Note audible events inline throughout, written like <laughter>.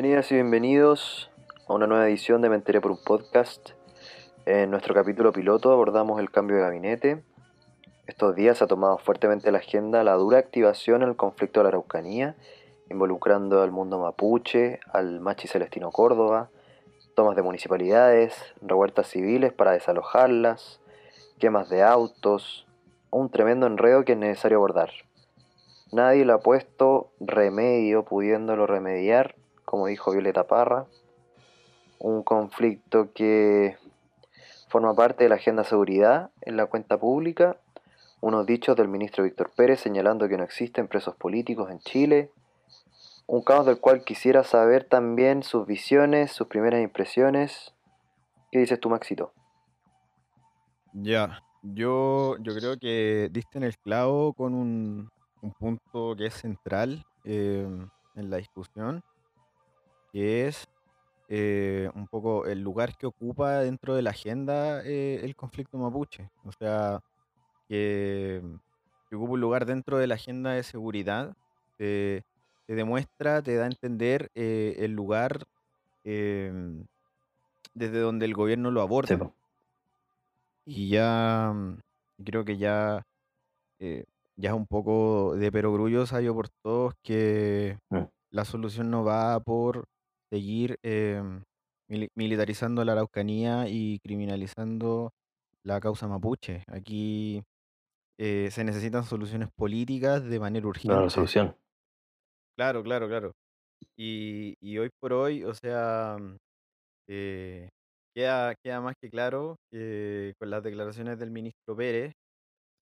Bienvenidas y bienvenidos a una nueva edición de Me por un podcast. En nuestro capítulo piloto abordamos el cambio de gabinete. Estos días ha tomado fuertemente la agenda la dura activación en el conflicto de la Araucanía, involucrando al mundo mapuche, al machi Celestino Córdoba, tomas de municipalidades, revueltas civiles para desalojarlas, quemas de autos, un tremendo enredo que es necesario abordar. Nadie le ha puesto remedio pudiéndolo remediar, como dijo Violeta Parra. Un conflicto que forma parte de la agenda seguridad en la cuenta pública. Unos dichos del ministro Víctor Pérez señalando que no existen presos políticos en Chile. Un caos del cual quisiera saber también sus visiones, sus primeras impresiones. ¿Qué dices tú, Maxito? Ya, yo, yo creo que diste en el clavo con un, un punto que es central eh, en la discusión, que es eh, un poco el lugar que ocupa dentro de la agenda eh, el conflicto mapuche. O sea, que, que ocupa un lugar dentro de la agenda de seguridad, te, te demuestra, te da a entender eh, el lugar em, desde donde el gobierno lo aborda. Y ya mm, creo que ya, ya es un poco de perogrullo sabido por todos que Mm. la solución no va por seguir em, mili- militarizando la Araucanía y criminalizando la causa mapuche. Aquí eh, se necesitan soluciones políticas de manera Una urgente. resolución. Claro, claro, claro. Y, y hoy por hoy, o sea, mm, eh, queda, queda más que claro que con las declaraciones del ministro Pérez,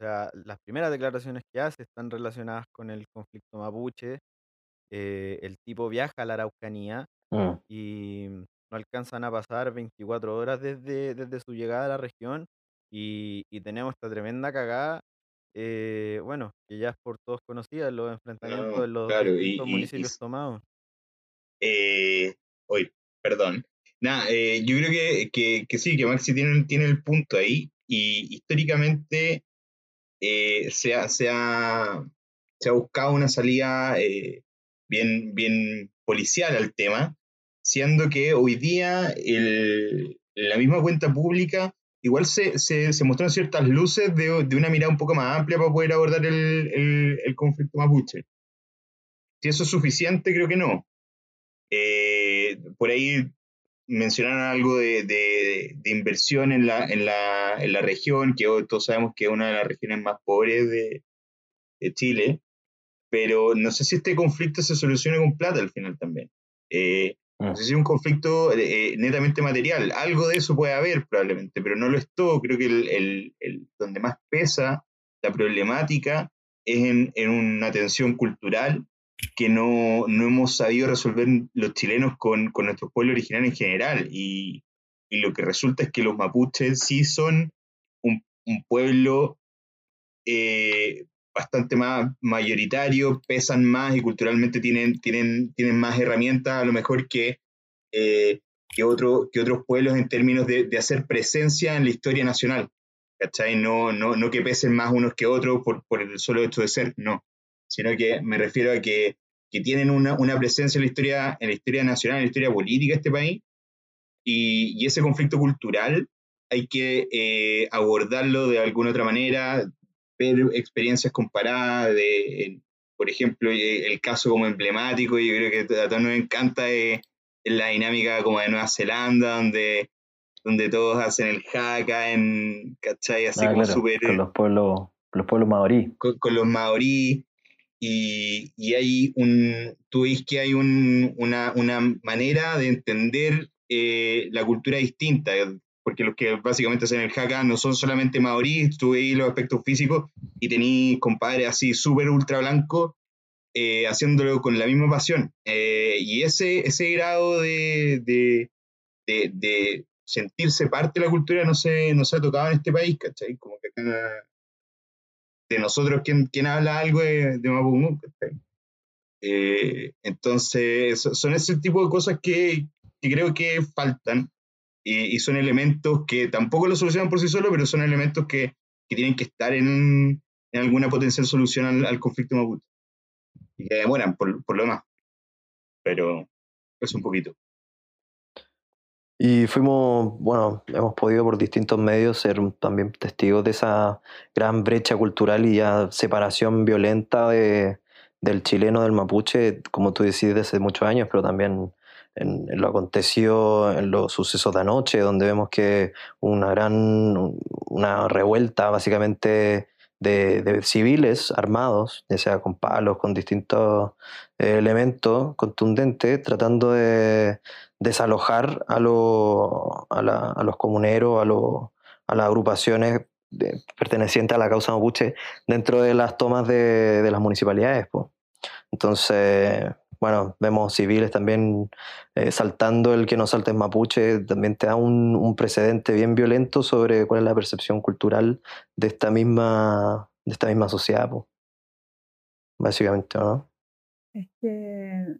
o sea, las primeras declaraciones que hace están relacionadas con el conflicto mapuche. eh, el tipo viaja a la Araucanía Mm. y no alcanzan a pasar 24 horas desde, desde su llegada a la región y, y tenemos esta tremenda cagada, eh, bueno, que ya es por todos conocida, los enfrentamientos No, en los claro, y, distintos y- y municipios tomados. eh, hoy, perdón. Nada, eh, yo creo que, que, que sí, que Maxi tiene, tiene el punto ahí, y históricamente eh, se, ha, se, ha, se ha buscado una salida eh, bien, bien policial al tema, siendo que hoy día la misma cuenta pública igual se, mostraron ciertas luces de, una mirada un poco más amplia para poder abordar el, el, el conflicto mapuche. Si eso es suficiente, creo que no. Eh, por ahí mencionaron algo de, de, inversión en la, región, que todos sabemos que es una de las regiones más pobres de Chile, pero no sé si este conflicto se soluciona con plata al final también. Eh, no sé si es un conflicto eh, netamente material, algo de eso puede haber probablemente, pero no lo es todo. Creo que el, el, el- donde más pesa la problemática es en, en una tensión cultural que no, no hemos sabido resolver los chilenos con, con nuestros pueblos originarios en general. Y, y lo que resulta es que los mapuches sí son un, un pueblo eh, bastante más mayoritario, pesan más y culturalmente tienen, tienen, tienen más herramientas a lo mejor que, eh, que, otro, que otros pueblos en términos de, de hacer presencia en la historia nacional. ¿Cachai? No, no, no que pesen más unos que otros por, por el solo hecho de ser, no. Sino que me refiero a que, que tienen una, una presencia en la, historia, en la historia nacional, en la historia política de este país, y, y ese conflicto cultural hay que eh, abordarlo de alguna otra manera, ver experiencias comparadas, de, por ejemplo, eh, el caso como emblemático, yo creo que a todos nos encanta eh, la dinámica como de Nueva Zelanda, donde, donde todos hacen el haka, en, ¿cachai? Así Ah, como claro, súper con los pueblos, los pueblos maorí. con, con los maorí y, y hay un, tú ves que hay un, una, una manera de entender eh, la cultura distinta, porque los que básicamente hacen el haka no son solamente maorí, tú veis los aspectos físicos y tenéis compadres así súper ultra blancos eh, haciéndolo con la misma pasión. Eh, y ese, ese grado de, de, de, de sentirse parte de la cultura no se, no se ha tocado en este país, ¿cachai? Como que de nosotros quien, quien habla algo de, de. Eh, entonces, so- son ese tipo de cosas que, que creo que faltan y, y son elementos que tampoco lo solucionan por sí solos, pero son elementos que, que tienen que estar en, en alguna potencial solución al, al conflicto mapuche y que demoran por, por lo demás. Pero Es un poquito. Y fuimos, bueno, hemos podido por distintos medios ser también testigos de esa gran brecha cultural y ya separación violenta de, del chileno del mapuche, como tú decís, desde hace muchos años, pero también en, lo acontecido en los sucesos de anoche, donde vemos que una gran, una revuelta básicamente de, civiles armados, ya sea con palos, con distintos eh, elementos contundentes, tratando de desalojar a, a, los comuneros, a, las agrupaciones pertenecientes a la causa mapuche dentro de las tomas de, las municipalidades. Entonces, bueno, vemos civiles también eh, saltando el que no salte en mapuche, también te da un, precedente bien violento sobre cuál es la percepción cultural de esta misma, de esta misma sociedad, básicamente, ¿no? Es que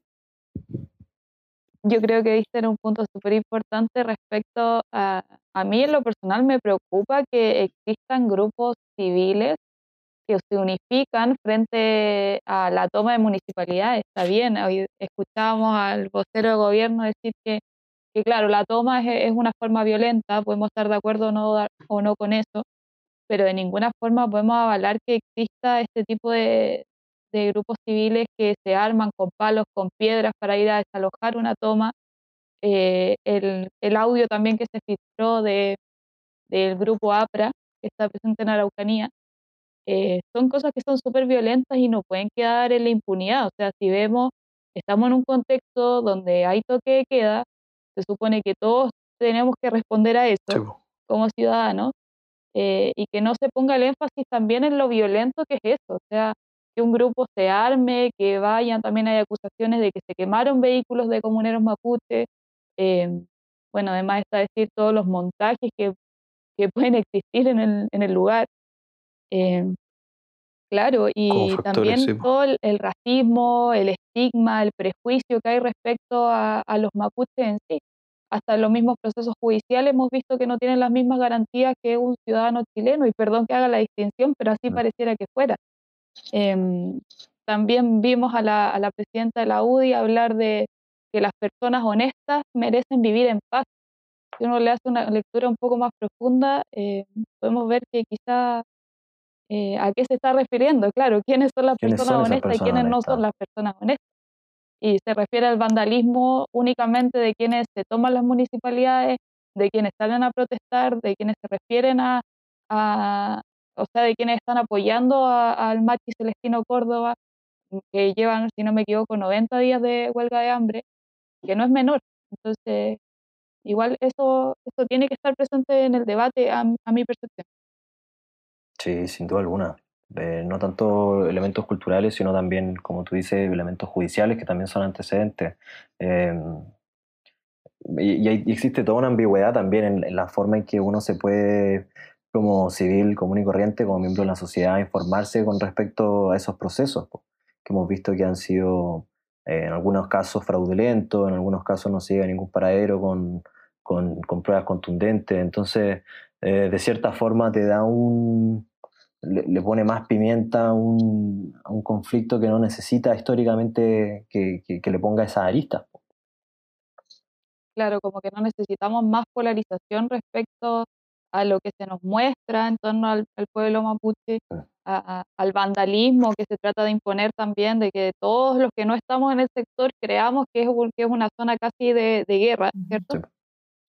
yo creo que diste en un punto súper importante respecto a, a mí en lo personal me preocupa que existan grupos civiles que se unifican frente a la toma de municipalidades. Está bien, hoy escuchábamos al vocero de gobierno decir que, claro, la toma es, es, una forma violenta, podemos estar de acuerdo o no, o no con eso, pero de ninguna forma podemos avalar que exista este tipo de, de grupos civiles que se arman con palos, con piedras para ir a desalojar una toma. Eh, el, el, audio también que se filtró de, del grupo APRA, que está presente en Araucanía, eh, son cosas que son súper violentas y no pueden quedar en la impunidad. O sea, si vemos, estamos en un contexto donde hay toque de queda, se supone que todos tenemos que responder a eso como ciudadanos eh, y que no se ponga el énfasis también en lo violento que es eso. O sea, que un grupo se arme, que vayan, también hay acusaciones de que se quemaron vehículos de comuneros mapuche. Eh, bueno, además está decir todos los montajes que, que pueden existir en el, en el lugar. Eh, claro, y también todo el, racismo, el estigma, el prejuicio que hay respecto a, los mapuches en sí. Hasta los mismos procesos judiciales hemos visto que no tienen las mismas garantías que un ciudadano chileno, y perdón que haga la distinción, pero así mm. pareciera que fuera. Em, también vimos a la, a la presidenta de la UDI hablar de que las personas honestas merecen vivir en paz. Si uno le hace una lectura un poco más profunda, eh, podemos ver que quizá eh, a qué se está refiriendo, claro, quiénes son las personas honestas y quiénes no son las personas honestas. Y se refiere al vandalismo únicamente de quienes se toman las municipalidades, de quienes salen a protestar, de quienes se refieren a, o sea, de quienes están apoyando al Machi Celestino Córdoba, que llevan, si no me equivoco, 90 días de huelga de hambre, que no es menor. Entonces, igual eso, eso tiene que estar presente en el debate a mi percepción. Sí, sin duda alguna. Eh, no tanto elementos culturales, sino también, como tú dices, elementos judiciales que también son antecedentes. Em, y, existe toda una ambigüedad también en, la forma en que uno se puede, como civil común y corriente, como miembro de la sociedad, informarse con respecto a esos procesos, que hemos visto que han sido, eh, en algunos casos, fraudulentos, en algunos casos no se llega a ningún paradero con, con, con pruebas contundentes. Entonces, eh, de cierta forma te da un, le, pone más pimienta a un, conflicto que no necesita históricamente que, le ponga esa arista. Claro, como que no necesitamos más polarización respecto a lo que se nos muestra en torno al, pueblo mapuche, al vandalismo que se trata de imponer también, de que todos los que no estamos en el sector creamos que es, que es una zona casi de, guerra, ¿cierto?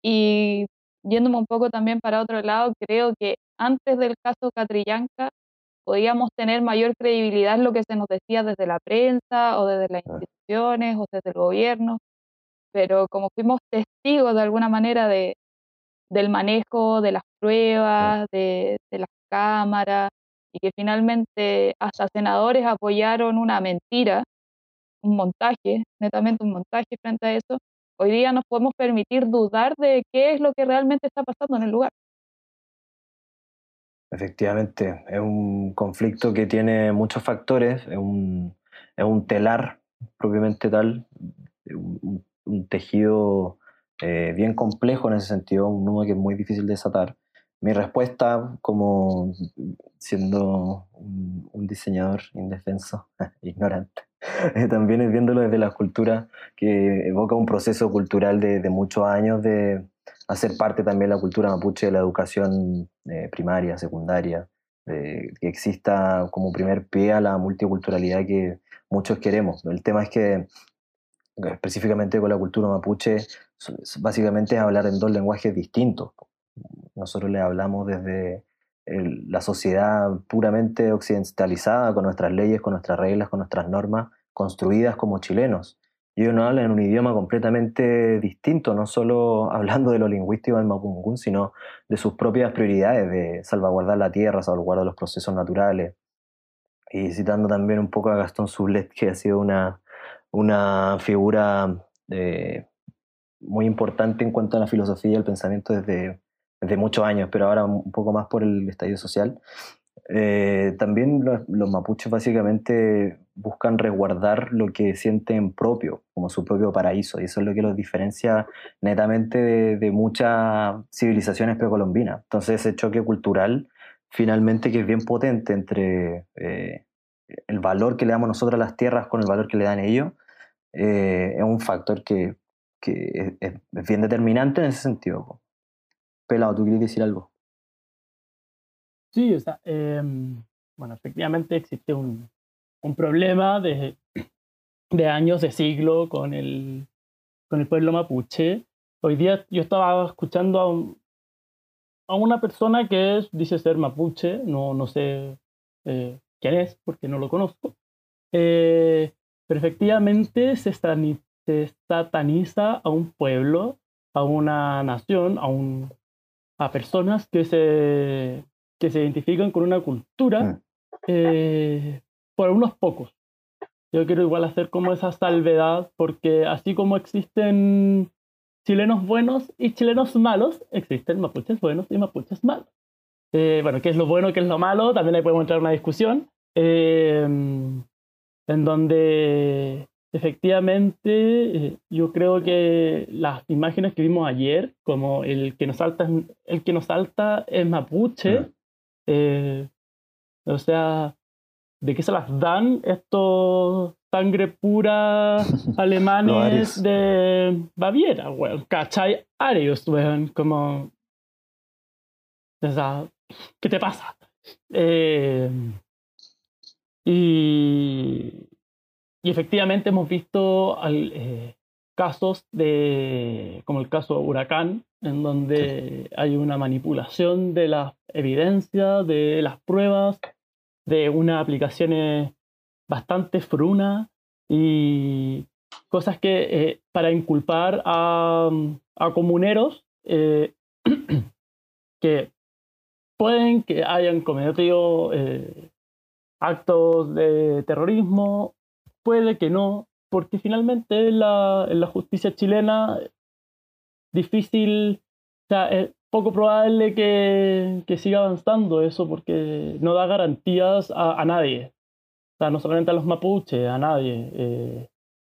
Y yéndome un poco también para otro lado, creo que antes del caso Catrillanca podíamos tener mayor credibilidad en lo que se nos decía desde la prensa o desde las instituciones o desde el gobierno, pero como fuimos testigos de alguna manera de, del manejo de las pruebas, de, de las cámaras, y que finalmente hasta senadores apoyaron una mentira, un montaje, netamente un montaje frente a eso, hoy día nos podemos permitir dudar de qué es lo que realmente está pasando en el lugar. Efectivamente, es un conflicto que tiene muchos factores, es un, es un telar propiamente tal, un, tejido eh, bien complejo en ese sentido, un nudo que es muy difícil de desatar. Mi respuesta, como siendo un, diseñador indefenso, <laughs> ignorante, <laughs> también es viéndolo desde la cultura que evoca un proceso cultural de, de, muchos años de hacer parte también la cultura mapuche de la educación eh, primaria, secundaria, de, que exista como primer pie a la multiculturalidad que muchos queremos. El tema es que específicamente con la cultura mapuche, básicamente es hablar en dos lenguajes distintos. Nosotros le hablamos desde la sociedad puramente occidentalizada, con nuestras leyes, con nuestras reglas, con nuestras normas, construidas como chilenos. Y ellos no hablan en un idioma completamente distinto, no solo <laughs> hablando de lo lingüístico del Mapungún, sino de sus propias prioridades, de salvaguardar la tierra, salvaguardar los procesos naturales. Y citando también un poco a Gastón Sublet, que ha sido una, una figura eh, muy importante en cuanto a la filosofía y el pensamiento desde, desde muchos años, pero ahora un poco más por el estadio social. Eh, también los, mapuches básicamente buscan resguardar lo que sienten propio, como su propio paraíso, y eso es lo que los diferencia netamente de, muchas civilizaciones precolombinas. Entonces ese choque cultural, finalmente, que es bien potente entre eh, el valor que le damos nosotros a las tierras con el valor que le dan ellos, eh, es un factor que es, bien determinante en ese sentido. Pelado, ¿tú quieres decir algo? Sí, o sea, em, bueno, efectivamente existe un, un problema de, de, años, de siglo con el, con el pueblo mapuche. Hoy día yo estaba escuchando a, a una persona que es, dice ser mapuche, no, no sé eh, quién es porque no lo conozco, eh, pero efectivamente se sataniza a un pueblo, a una nación, a, un, a personas que se, que se identifican con una cultura mm. eh, por unos pocos. Yo quiero igual hacer como esa salvedad, porque así como existen chilenos buenos y chilenos malos, existen mapuches buenos y mapuches malos. Eh, bueno, ¿qué es lo bueno, qué es lo malo? También ahí podemos entrar en una discusión. Eh, en donde efectivamente eh, yo creo que las imágenes que vimos ayer, como el que nos salta, el que nos salta es mapuche, eh, o sea, ¿de qué se las dan estos sangre pura <laughs> alemanes de Baviera, weón? ¿Cachai? Arios, weón, como... O sea, ¿qué te pasa? Eh, y, y efectivamente hemos visto eh, casos de, como el caso Huracán, en donde hay una manipulación de las evidencias, de las pruebas, de unas aplicaciones bastante fruna y cosas que eh, para inculpar a, a comuneros eh, <clears throat> que pueden que hayan cometido actos de terrorismo, puede que no, porque finalmente la, en la justicia chilena difícil, o sea, es poco probable que, que siga avanzando eso porque no da garantías a, a, nadie. O sea, no solamente a los mapuches, a nadie. Eh,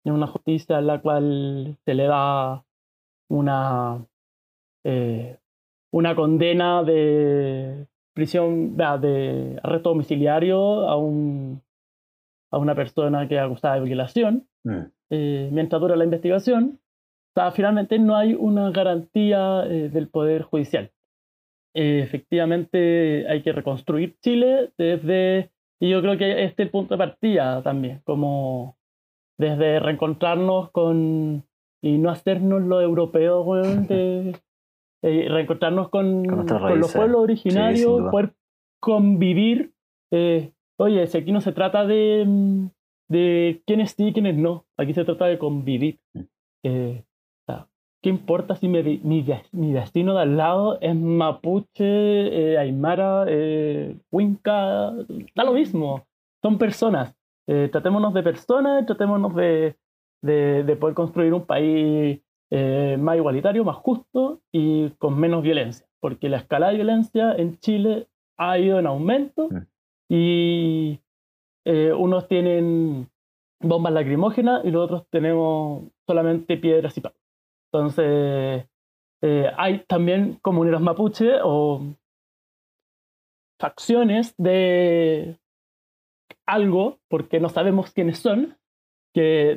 es una justicia en la cual se le da una, eh, una condena de prisión, de arresto domiciliario a, un, a una persona que es acusada de violación, mm. eh, mientras dura la investigación. O sea, finalmente no hay una garantía eh, del Poder Judicial. Eh, efectivamente hay que reconstruir Chile desde, y yo creo que este es el punto de partida también, como desde reencontrarnos con, y no hacernos lo europeo, de, <laughs> eh, reencontrarnos con, con, los pueblos originarios, poder convivir. Eh, oye, si aquí no se trata de, mm, de quiénes sí y quiénes no, aquí se trata de convivir. Eh, ¿Qué importa si mi, mi, mi, destino de al lado es mapuche, aymara, huinca? Da lo mismo, son personas. tratémonos de personas, tratémonos de, de, de poder construir un país eh, más igualitario, más justo y con menos violencia, porque la escala de violencia en Chile ha ido en aumento mm. Y eh, unos tienen bombas lacrimógenas y los otros tenemos solamente piedras y palos. Entonces, eh, hay también comuneros mapuche o facciones de algo, porque no sabemos quiénes son, que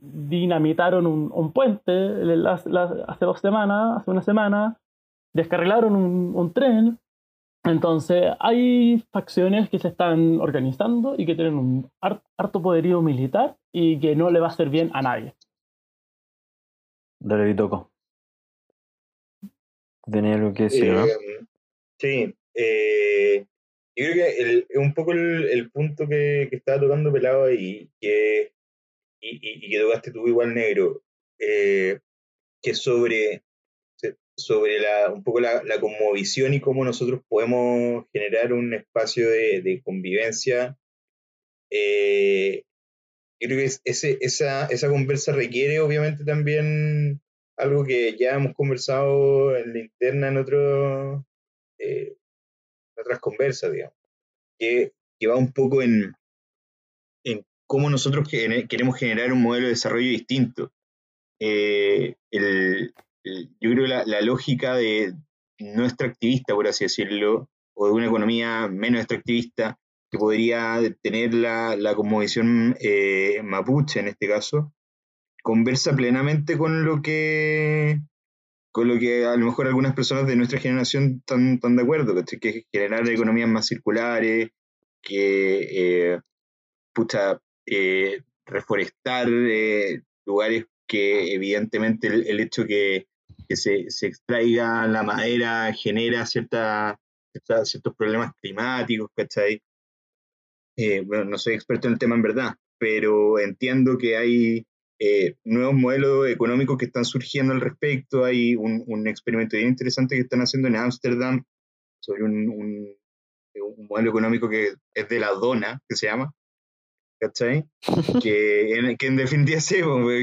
dinamitaron un, puente hace dos semanas, hace una semana, descarrilaron un, tren. Entonces hay facciones que se están organizando y que tienen un harto poderío militar y que no le va a hacer bien a nadie. Dale, Vitoco. Tenía algo que decir, ¿no? Eh, sí. Eh, yo creo que el, un poco el, punto que, que, estaba tocando Pelado ahí, que, y, y, que tocaste tú igual negro, eh, que sobre, sobre la, un poco la, la conmovisión y cómo nosotros podemos generar un espacio de, de convivencia. Eh, creo que ese, esa, esa conversa requiere obviamente también algo que ya hemos conversado en la interna en otro, eh, otras conversas, digamos, que, que va un poco en, en cómo nosotros queremos generar un modelo de desarrollo distinto. Eh, el, yo creo que la, la, lógica de no extractivista, por así decirlo, o de una economía menos extractivista, que podría tener la, la cosmovisión eh, mapuche en este caso, conversa plenamente con lo que con lo que a lo mejor algunas personas de nuestra generación están, están de acuerdo, que, generar economías más circulares, que eh, eh, reforestar eh, lugares que evidentemente el, hecho que, que se, se, extraiga la madera genera cierta, ciertos problemas climáticos, ¿cachai? bueno, no soy experto en el tema en verdad, pero entiendo que hay eh, nuevos modelos económicos que están surgiendo al respecto. Hay un, un experimento bien interesante que están haciendo en Ámsterdam sobre un, un, modelo económico que es de la dona, que se llama. ¿Cachai? que, en, que en definitiva sí,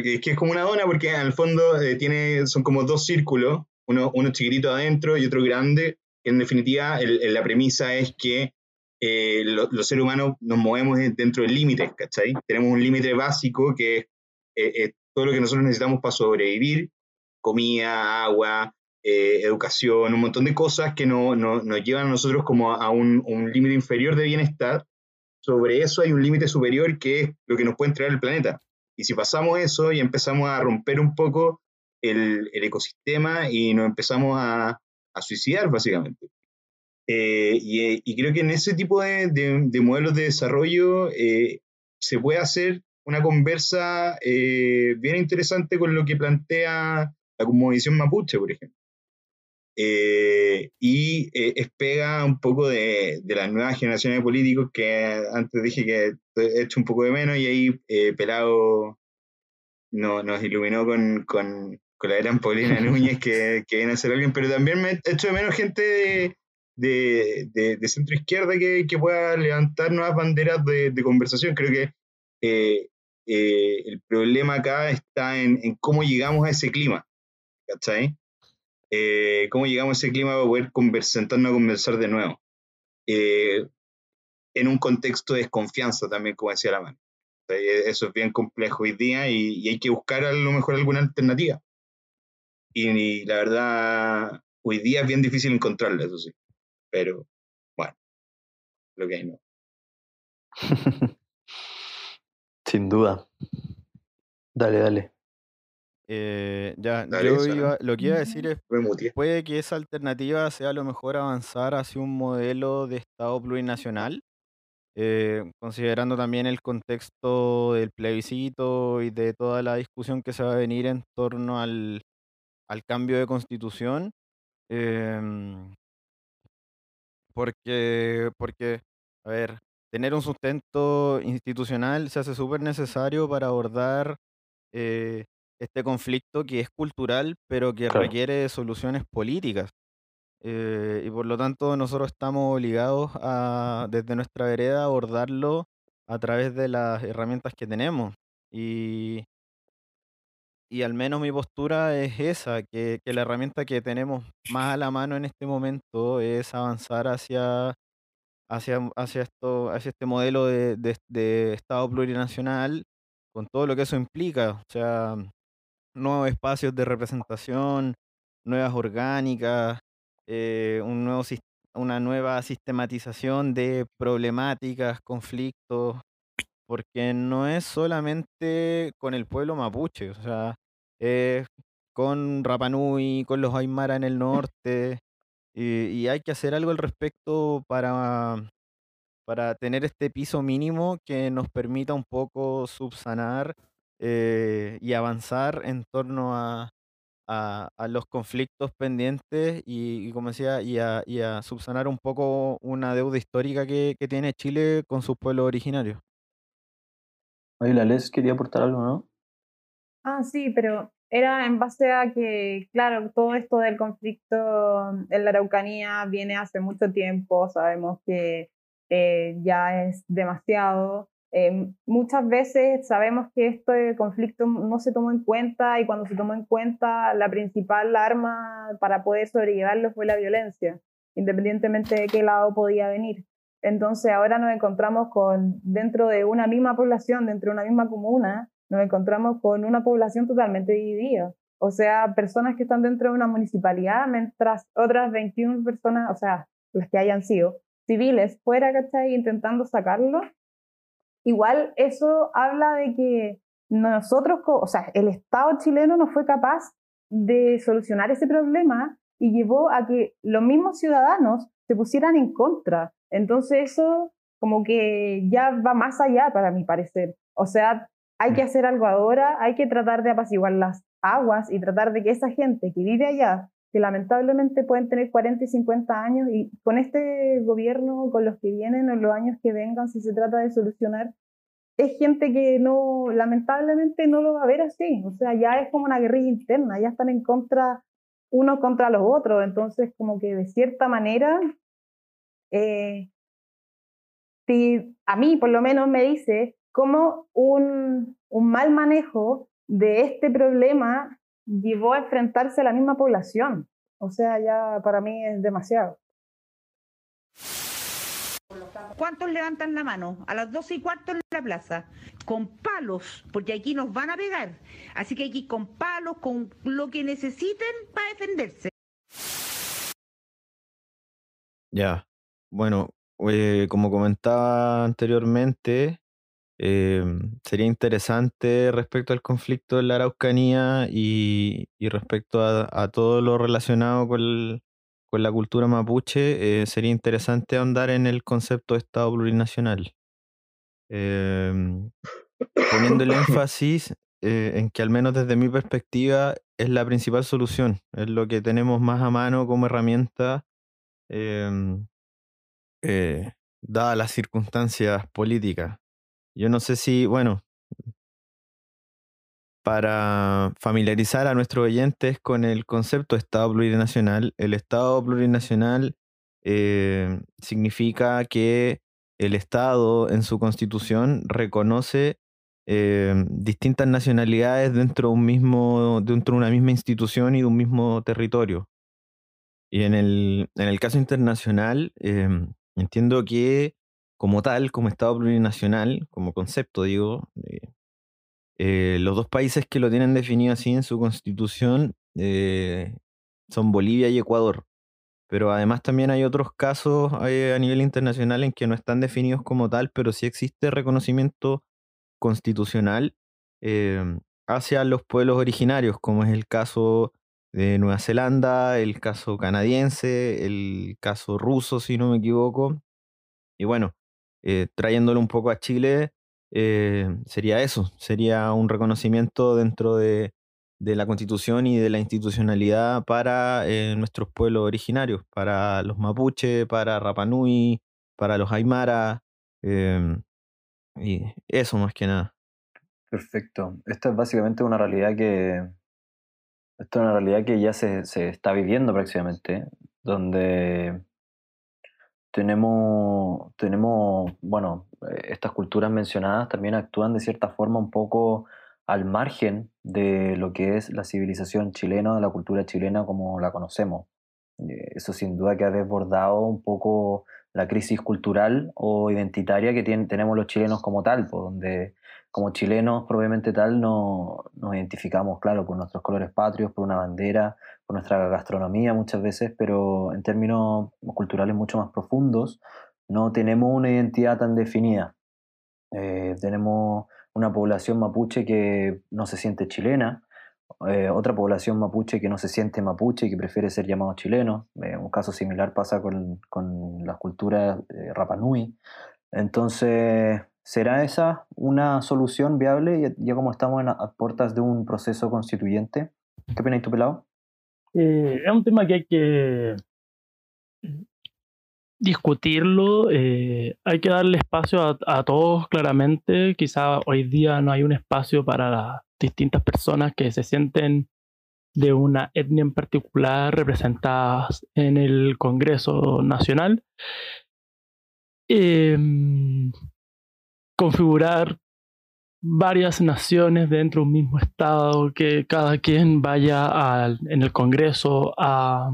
que, que es como una dona porque el fondo eh, tiene, son como dos círculos, uno, uno chiquitito adentro y otro grande, en definitiva el, la premisa es que eh, los seres humanos nos movemos dentro del límite, ¿cachai? Tenemos un límite básico que es eh, eh, todo lo que nosotros necesitamos para sobrevivir, comida, agua, eh, educación, un montón de cosas que no, no, nos llevan a nosotros como a un, un límite inferior de bienestar. Sobre eso hay un límite superior que es lo que nos puede entregar el planeta. Y si pasamos eso y empezamos a romper un poco el, ecosistema y nos empezamos a, suicidar, básicamente. y, y, creo que en ese tipo de, de, de modelos de desarrollo se puede hacer una conversa eh, bien interesante con lo que plantea la Conmovisión Mapuche, por ejemplo. Eh, y eh, un poco de, de, las nuevas generaciones de políticos que antes dije que he hecho un poco de menos y ahí Pelado no, nos iluminó con, con, con, la gran Paulina <laughs> Núñez que, que, viene a ser alguien, pero también me he hecho de menos gente de, de, de centro izquierda que, que, pueda levantar nuevas banderas de, conversación. Creo que eh, el problema acá está en, cómo llegamos a ese clima, ¿cachai? Eh, cómo llegamos a ese clima para poder sentarnos a conversar de nuevo. Eh, en un contexto de desconfianza también, como decía la mano. Eso es bien complejo hoy día y, hay que buscar a lo mejor alguna alternativa. Y, la verdad, hoy día es bien difícil encontrarla, eso sí. Pero bueno, lo que hay no. <laughs> Sin duda. Dale, dale. Eh, ya, yo iba, lo que iba a decir es, puede que esa alternativa sea a lo mejor avanzar hacia un modelo de Estado plurinacional, eh, considerando también el contexto del plebiscito y de toda la discusión que se va a venir en torno al, al cambio de constitución. Em, porque, porque, a ver, tener un sustento institucional se hace súper necesario para abordar eh, este conflicto que es cultural, pero que requiere soluciones políticas. Eh, y por lo tanto nosotros estamos obligados a, desde nuestra vereda, abordarlo a través de las herramientas que tenemos. Y, y al menos mi postura es esa, que, que la herramienta que tenemos más a la mano en este momento es avanzar hacia hacia, hacia, esto, hacia este modelo de, de, Estado plurinacional, con todo lo que eso implica, o sea, nuevos espacios de representación, nuevas orgánicas, eh, un nuevo, una nueva sistematización de problemáticas, conflictos, porque no es solamente con el pueblo mapuche, o sea, es con Rapanui, con los Aymara en el norte, y, y hay que hacer algo al respecto para, para tener este piso mínimo que nos permita un poco subsanar eh, y avanzar en torno a, a, a los conflictos pendientes y, y como decía, y a, y a subsanar un poco una deuda histórica que, que tiene Chile con sus pueblos originarios. Oye, la Les quería aportar algo, ¿no? Ah, sí, pero era en base a que, claro, todo esto del conflicto en la Araucanía viene hace mucho tiempo, sabemos que eh, ya es demasiado. Eh, muchas veces sabemos que este conflicto no se tomó en cuenta y cuando se tomó en cuenta la principal arma para poder sobrellevarlo fue la violencia, independientemente de qué lado podía venir. Entonces ahora nos encontramos con, dentro de una misma población, dentro de una misma comuna, nos encontramos con una población totalmente dividida. O sea, personas que están dentro de una municipalidad, mientras otras 21 personas, o sea, las que hayan sido civiles fuera, ¿cachai? Intentando sacarlo. Igual eso habla de que nosotros, o sea, el Estado chileno no fue capaz de solucionar ese problema y llevó a que los mismos ciudadanos se pusieran en contra. Entonces eso como que ya va más allá para mi parecer. O sea, hay que hacer algo ahora, hay que tratar de apaciguar las aguas y tratar de que esa gente que vive allá, que lamentablemente pueden tener 40 y 50 años, y con este gobierno, con los que vienen o los años que vengan, si se trata de solucionar, es gente que no, lamentablemente no lo va a ver así. O sea, ya es como una guerrilla interna, ya están en contra unos contra los otros. Entonces, como que de cierta manera, eh, si a mí por lo menos me dice cómo un, un mal manejo de este problema llevó a enfrentarse a la misma población. O sea, ya para mí es demasiado. ¿Cuántos levantan la mano? A las 12 y cuarto en la plaza. Con palos, porque aquí nos van a pegar. Así que aquí con palos, con lo que necesiten para defenderse. Ya, bueno, eh, como comentaba anteriormente, eh, sería interesante respecto al conflicto de la Araucanía y, y respecto a, a todo lo relacionado con, el- con la cultura mapuche, eh, sería interesante ahondar en el concepto de Estado plurinacional, Em, poniendo el <laughs> énfasis eh, en que al menos desde mi perspectiva es la principal solución, es lo que tenemos más a mano como herramienta. em, eh, dadas las circunstancias políticas. Yo no sé si, bueno, para familiarizar a nuestros oyentes con el concepto de Estado plurinacional, el Estado plurinacional eh, significa que el Estado en su constitución reconoce eh, distintas nacionalidades dentro de, un mismo, dentro de una misma institución y de un mismo territorio. Y en el, en el caso internacional, em, entiendo que como tal, como Estado plurinacional, como concepto, digo, eh, eh, los dos países que lo tienen definido así en su constitución eh, son Bolivia y Ecuador. Pero además también hay otros casos a nivel internacional en que no están definidos como tal, pero sí existe reconocimiento constitucional eh, hacia los pueblos originarios, como es el caso de Nueva Zelanda, el caso canadiense, el caso ruso, si no me equivoco. Y bueno, eh, trayéndolo un poco a Chile, eh, sería eso, sería un reconocimiento dentro de, de la constitución y de la institucionalidad para eh, nuestros pueblos originarios, para los mapuche, para Rapanui, para los aymara, y eso más que nada. Perfecto. Esta es básicamente una realidad que. Es una realidad que ya se, se está viviendo prácticamente, donde tenemos, tenemos, bueno, eh, estas culturas mencionadas también actúan de cierta forma un poco al margen de lo que es la civilización chilena, de la cultura chilena como la conocemos. Eh, Eso sin duda que ha desbordado un poco la crisis cultural o identitaria que tenemos los chilenos como tal, pues, donde como chilenos probablemente tal no, nos identificamos, claro, por nuestros colores patrios, por una bandera, por nuestra gastronomía muchas veces, pero en términos culturales mucho más profundos no tenemos una identidad tan definida. Eh, tenemos una población mapuche que no se siente chilena, eh, otra población mapuche que no se siente mapuche y que prefiere ser llamado chileno. Eh, un caso similar pasa con, con las culturas eh, Rapanui. Entonces, ¿será esa una solución viable ya, ya como estamos en, a puertas de un proceso constituyente? ¿Qué opinas tú, Pelado? Eh, es un tema que hay que discutirlo, eh, hay que darle espacio a, todos claramente, quizá hoy día no hay un espacio para las distintas personas que se sienten de una etnia en particular representadas en el Congreso Nacional. Em, configurar varias naciones dentro de un mismo estado, que cada quien vaya al- en el Congreso a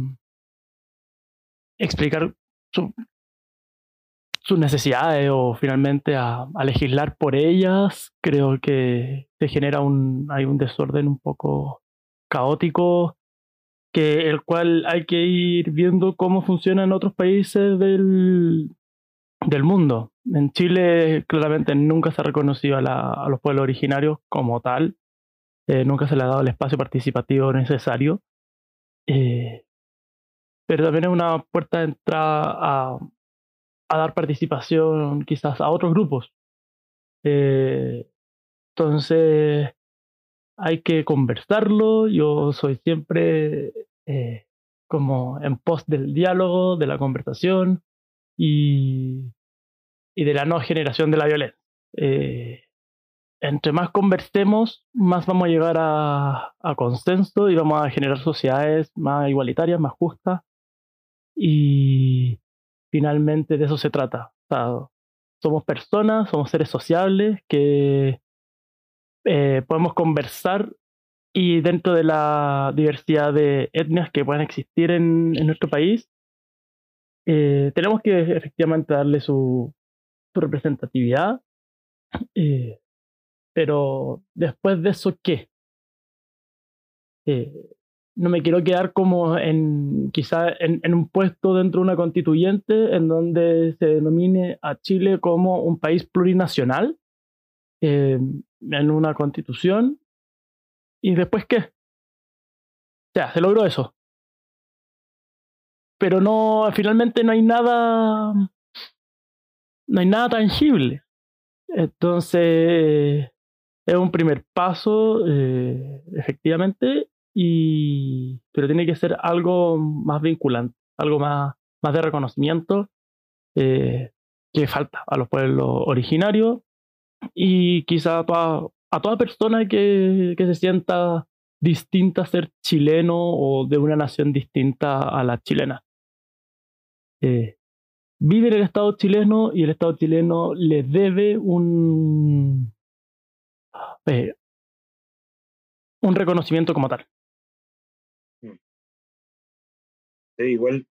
explicar su- sus necesidades o finalmente a, a legislar por ellas, creo que se genera un, hay un desorden un poco caótico, que el cual hay que ir viendo cómo funciona en otros países del, del mundo. En Chile claramente nunca se ha reconocido a, la- a los pueblos originarios como tal, eh, nunca se le ha dado el espacio participativo necesario, eh, pero también es una puerta de entrada a, dar participación quizás a otros grupos. Eh, entonces hay que conversarlo, yo soy siempre como en pos del diálogo, de la conversación y, y de la no generación de la violencia. Eh, entre más conversemos, más vamos a llegar a, consenso y vamos a generar sociedades más igualitarias, más justas. Y finalmente de eso se trata. Somos personas, somos seres sociables que eh, podemos conversar y dentro de la diversidad de etnias que puedan existir en, en nuestro país, eh, tenemos que efectivamente darle su, su representatividad. eh, pero después de eso, ¿qué? Eh, no me quiero quedar como en quizá en, un puesto dentro de una constituyente en donde se denomine a Chile como un país plurinacional eh, en una constitución y después qué. O sea, se logró eso. Pero no, finalmente no hay nada, no hay nada tangible. Entonces, es un primer paso, eh, efectivamente, y, pero tiene que ser algo más vinculante, algo más, más de reconocimiento eh, que falta a los pueblos originarios y quizá a toda, a toda persona que, que se sienta distinta a ser chileno o de una nación distinta a la chilena. Eh, vive en el Estado chileno y el Estado chileno le debe un, eh, un reconocimiento como tal. Sí, igual,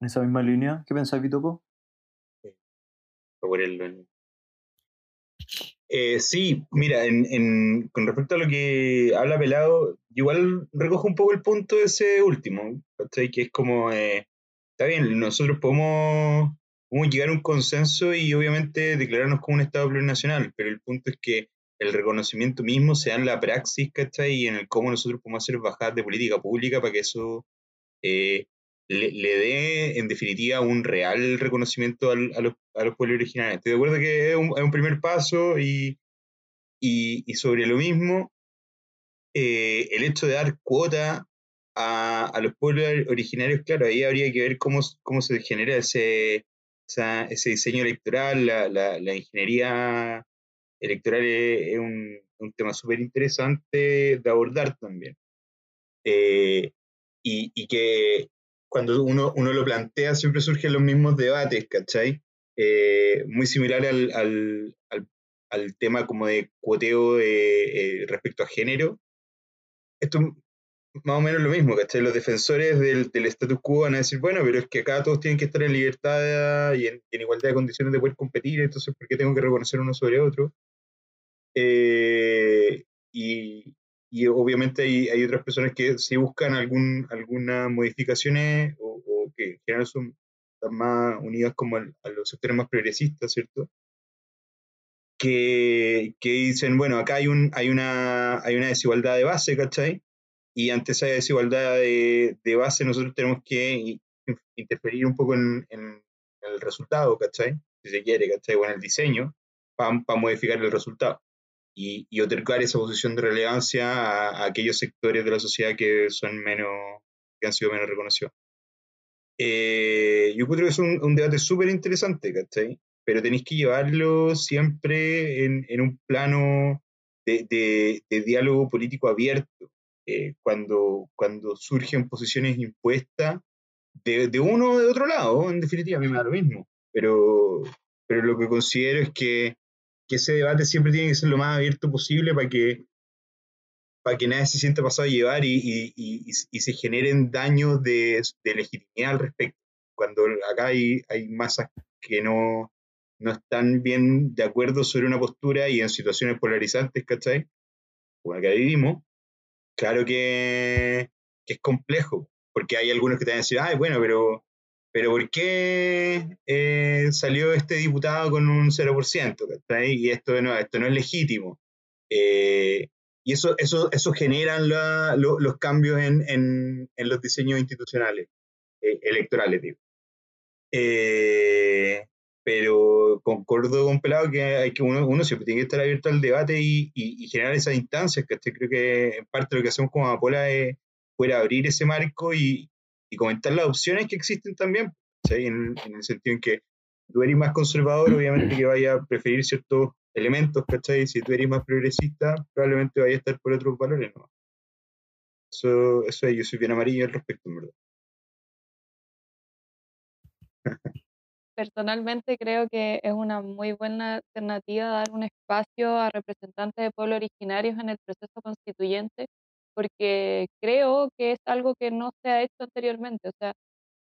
En esa misma línea, ¿qué pensáis, Vitoco? para ponerlo en- Eh, sí, mira, en, en- con respecto a lo que habla Pelado, igual recojo un poco el punto de ese último, ¿cachai? Que es como, eh, está bien, nosotros podemos, llegar a un consenso y obviamente declararnos como un Estado plurinacional, pero el punto es que el reconocimiento mismo sea en la praxis, ¿cachai? Y en el cómo nosotros podemos hacer bajadas de política pública para que eso eh, le, le dé, en definitiva, un real reconocimiento al- a, los, a los pueblos originarios. Estoy de acuerdo que es un, es un primer paso y, y, y sobre lo mismo, eh, el hecho de dar cuota a, a los pueblos originarios, claro, ahí habría que ver cómo, cómo se genera ese, esa- ese diseño electoral, la, la- la ingeniería electoral es, es un, un tema súper interesante de abordar también. Eh, y, y que cuando uno, uno lo plantea siempre surgen los mismos debates, ¿cachai? Eh, muy similar al, al, al, al tema como de cuoteo eh, eh, respecto a género. Esto es más o menos lo mismo, ¿cachai? Los defensores del, del status quo van a decir, bueno, pero es que acá todos tienen que estar en libertad y en, en igualdad de condiciones de poder competir, entonces ¿por qué tengo que reconocer uno sobre otro? Eh, y, y obviamente hay, otras personas que sí buscan algún, algunas modificaciones o, o que en general son más unidas como a los sectores más progresistas, ¿cierto? que, que dicen, bueno, acá hay, un, hay, una, hay una desigualdad de base, ¿cachai? Y ante esa desigualdad de, de base nosotros tenemos que interferir un poco en, en, el resultado, ¿cachai? Si se quiere, ¿cachai? O en el diseño, para modificar el resultado. Y, y, otorgar esa posición de relevancia a, a, aquellos sectores de la sociedad que son menos, que han sido menos reconocidos. Eh, yo creo que es un, un debate súper interesante, ¿cachai? Pero tenéis que llevarlo siempre en, en un plano de, de, de, diálogo político abierto. Eh, cuando, cuando surgen posiciones impuestas de, de, uno o de otro lado, en definitiva, a mí me da lo mismo. Pero, pero lo que considero es que, que ese debate siempre tiene que ser lo más abierto posible para que, para que nadie se sienta pasado a llevar y, y, y, y se generen daños de, de, legitimidad al respecto. Cuando acá hay, hay masas que no, no están bien de acuerdo sobre una postura y en situaciones polarizantes, ¿cachai? Como la que vivimos, claro que, que, es complejo, porque hay algunos que te van a decir, ay, bueno, pero, pero ¿por qué eh, salió este diputado con un 0%? ¿cachai? Y esto no, esto no es legítimo. Eh, y eso, eso, eso generan la, lo, los cambios en, en, en, los diseños institucionales, eh, electorales, digo. Eh, pero concordo con Pelado que, hay que uno, uno siempre tiene que estar abierto al debate y, y, y generar esas instancias, que creo que en parte lo que hacemos como Amapola es poder abrir ese marco y, y comentar las opciones que existen también, en, en, el sentido en que tú eres más conservador, obviamente que vaya a preferir ciertos elementos, ¿cachai? Si tú eres más progresista, probablemente vaya a estar por otros valores, ¿no? Eso, eso es, yo soy bien amarillo al respecto, en verdad. Personalmente creo que es una muy buena alternativa dar un espacio a representantes de pueblos originarios en el proceso constituyente, porque creo que es algo que no se ha hecho anteriormente. O sea,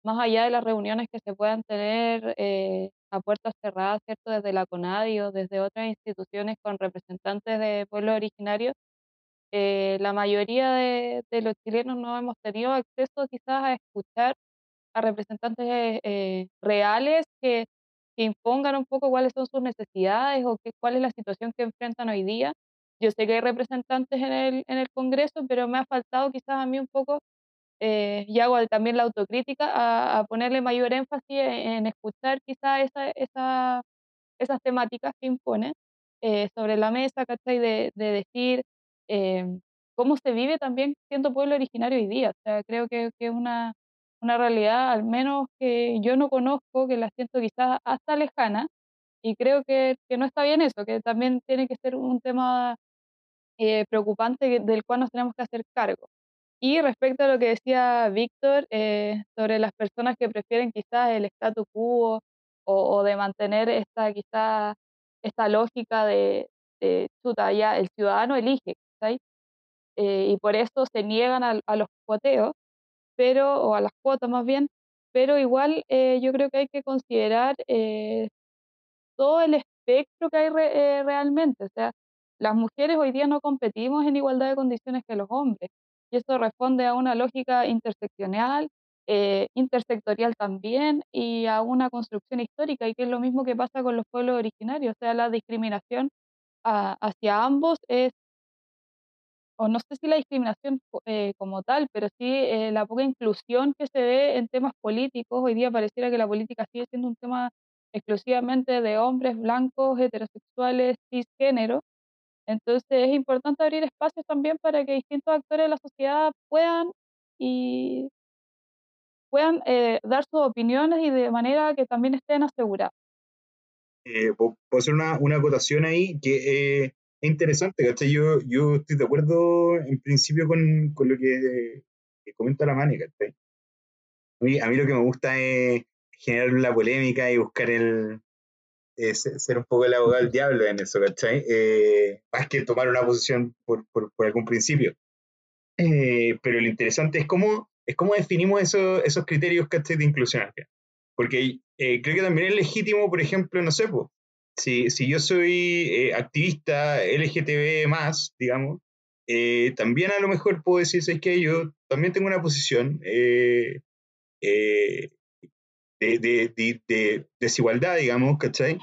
más allá de las reuniones que se puedan tener eh, a puertas cerradas, ¿cierto? Desde la CONADI o desde otras instituciones con representantes de pueblos originarios, eh, la mayoría de, los chilenos no hemos tenido acceso quizás a escuchar a representantes eh, reales que, que, impongan un poco cuáles son sus necesidades o que, cuál es la situación que enfrentan hoy día. Yo sé que hay representantes en el, en el Congreso, pero me ha faltado quizás a mí un poco eh, y hago también la autocrítica, a, ponerle mayor énfasis en, en escuchar quizás esa, esa, esas temáticas que imponen eh, sobre la mesa, ¿cachai? De, de decir eh, cómo se vive también siendo pueblo originario hoy día. Creo que, que es una, una realidad, al menos que yo no conozco, que la siento quizás hasta lejana, y creo que, que no está bien eso, que también tiene que ser un tema eh, preocupante del cual nos tenemos que hacer cargo. Y respecto a lo que decía Víctor eh, sobre las personas que prefieren quizás el status quo o, de mantener esta quizás esta lógica de, de chuta, ya el ciudadano elige. Eh, y por eso se niegan a, los cuoteos, pero, o a las cuotas más bien, pero igual yo creo que hay que considerar todo el espectro que hay re, realmente, o sea, las mujeres hoy día no competimos en igualdad de condiciones que los hombres y eso responde a una lógica interseccional, eh, intersectorial también y a una construcción histórica, y que es lo mismo que pasa con los pueblos originarios, o sea, la discriminación hacia ambos es, o no sé si la discriminación eh, como tal, pero sí eh, la poca inclusión que se ve en temas políticos. Hoy día pareciera que la política sigue siendo un tema exclusivamente de hombres blancos, heterosexuales, cisgénero, entonces es importante abrir espacios también para que distintos actores de la sociedad puedan y puedan eh, dar sus opiniones y de manera que también estén asegurados. Eh, puedo hacer una, una acotación ahí que eh, es interesante, ¿cachai? Yo, yo estoy de acuerdo en principio con, con lo que, que, comenta la Mane, ¿cachai? A mí, a mí lo que me gusta es generar la polémica y buscar el, eh, ser un poco el abogado del diablo en eso, ¿cachai? Eh, más que tomar una posición por, por, por algún principio. Eh, pero lo interesante es cómo, es cómo definimos eso, esos criterios, ¿cachai? De inclusión. Porque eh, creo que también es legítimo, por ejemplo, no sé, pues, si, si yo soy activista LGTB más, digamos, también a lo mejor puedo decir, es que yo también tengo una posición de, de, de, de, desigualdad, digamos, ¿cachai?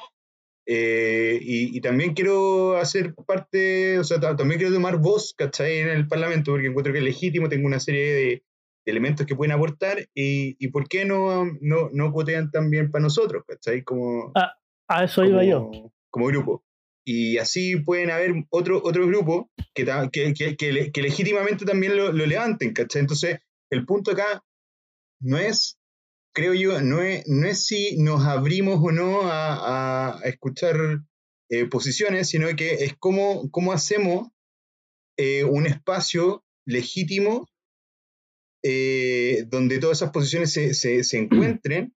eh, y, también quiero hacer parte, o sea, también quiero tomar voz, ¿cachai? En el Parlamento, porque encuentro que es legítimo, tengo una serie de, elementos que pueden aportar, y, y ¿por qué no, no, no cuotean también para nosotros, ¿cachai? Como, ah, a eso iba yo. Como grupo. Y así pueden haber otro, otro grupo que, que, que, que legítimamente también lo, lo levanten, ¿cachai? Entonces, el punto acá no es creo yo, no es, no es si nos abrimos o no a, escuchar eh, posiciones, sino que es cómo, cómo hacemos eh, un espacio legítimo eh, donde todas esas posiciones se, se, encuentren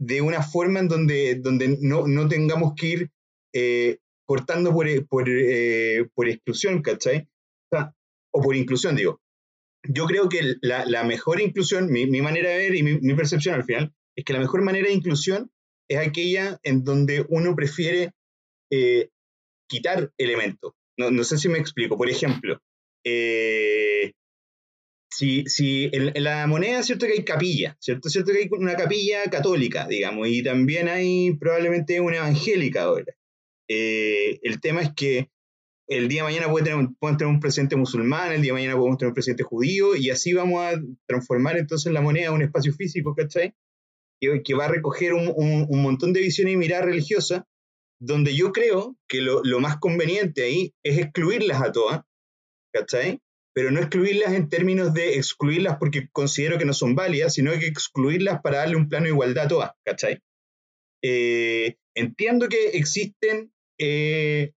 de una forma en donde, donde no, no tengamos que ir cortando por, por, por exclusión, ¿cachai? o por inclusión, digo yo creo que la, mejor inclusión, mi, manera de ver y mi, percepción al final, es que la mejor manera de inclusión es aquella en donde uno prefiere eh, quitar elementos. No, sé si me explico. Por ejemplo, eh, si, en, la moneda, cierto que hay capilla, ¿cierto? Cierto que hay una capilla católica, digamos, y también hay probablemente una evangélica ahora. Eh, el tema es que el día de mañana puede tener, un presidente musulmán, el día de mañana podemos tener un presidente judío, y así vamos a transformar entonces la moneda en un espacio físico, ¿cachai? Que, va a recoger un, montón de visiones y miradas religiosas, donde yo creo que lo, lo, más conveniente ahí es excluirlas a todas, ¿cachai? Pero no excluirlas en términos de excluirlas porque considero que no son válidas, sino que excluirlas para darle un plano de igualdad a todas, ¿cachai? Eh, entiendo que existen eh,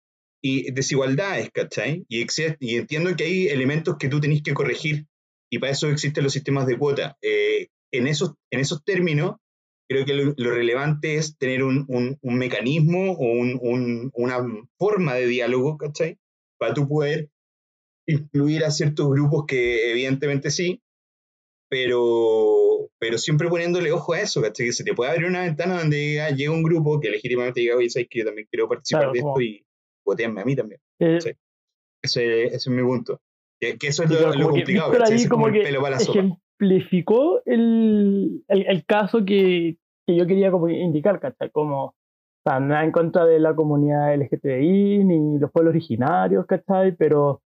y desigualdades, ¿cachai? Y, y entiendo que hay elementos que tú tenés que corregir y para eso existen los sistemas de cuota. Eh, en, esos, en esos términos, creo que lo, relevante es tener un, un, mecanismo o un, una forma de diálogo, ¿cachai? Para tú poder incluir a ciertos grupos que evidentemente sí, pero, pero siempre poniéndole ojo a eso, ¿cachai? Que se te puede abrir una ventana donde llega, un grupo que legítimamente diga, oye, ¿sabes que yo también quiero participar de esto y a mí también. Eh, ese, es mi punto. Que, eso es lo, complicado. como, que ejemplificó el, el, caso que, que, yo quería como indicar, ¿cachai? Como, o sea, nada en contra de la comunidad LGTBI ni los pueblos originarios, ¿cachai? Pero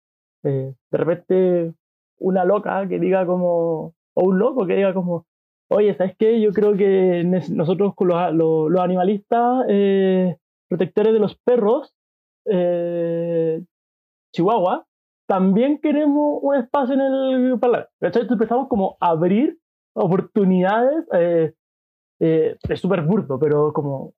eh, de repente una loca que diga como, o un loco que diga como, oye, ¿sabes qué? Yo creo que nosotros con los, los, animalistas eh, protectores de los perros eh, Chihuahua, también queremos un espacio en el Parlamento. Entonces empezamos como a abrir oportunidades, eh, eh, es súper burdo, pero como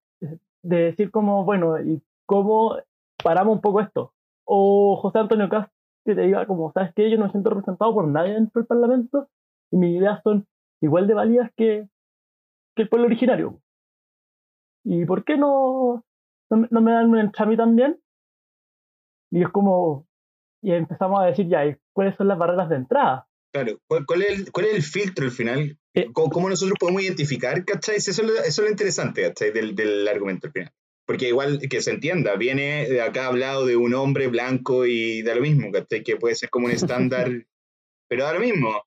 de decir como, bueno, ¿y cómo paramos un poco esto? O José Antonio Castro que te diga como, ¿sabes qué? Yo no me siento representado por nadie dentro del Parlamento y mis ideas son igual de válidas que, que el pueblo originario. ¿Y por qué no, no, me dan un entrame también? Y es como, y empezamos a decir ya, ¿cuáles son las barreras de entrada? Claro, ¿cuál, es, el, cuál es el filtro al final? Eh, ¿Cómo, nosotros podemos identificar, ¿cachai? Eso es lo, eso es lo interesante, ¿cachai? Del, del argumento al final. Porque igual que se entienda, viene de acá hablado de un hombre blanco y da lo mismo, ¿cachai? Que puede ser como un estándar, <laughs> pero da lo mismo.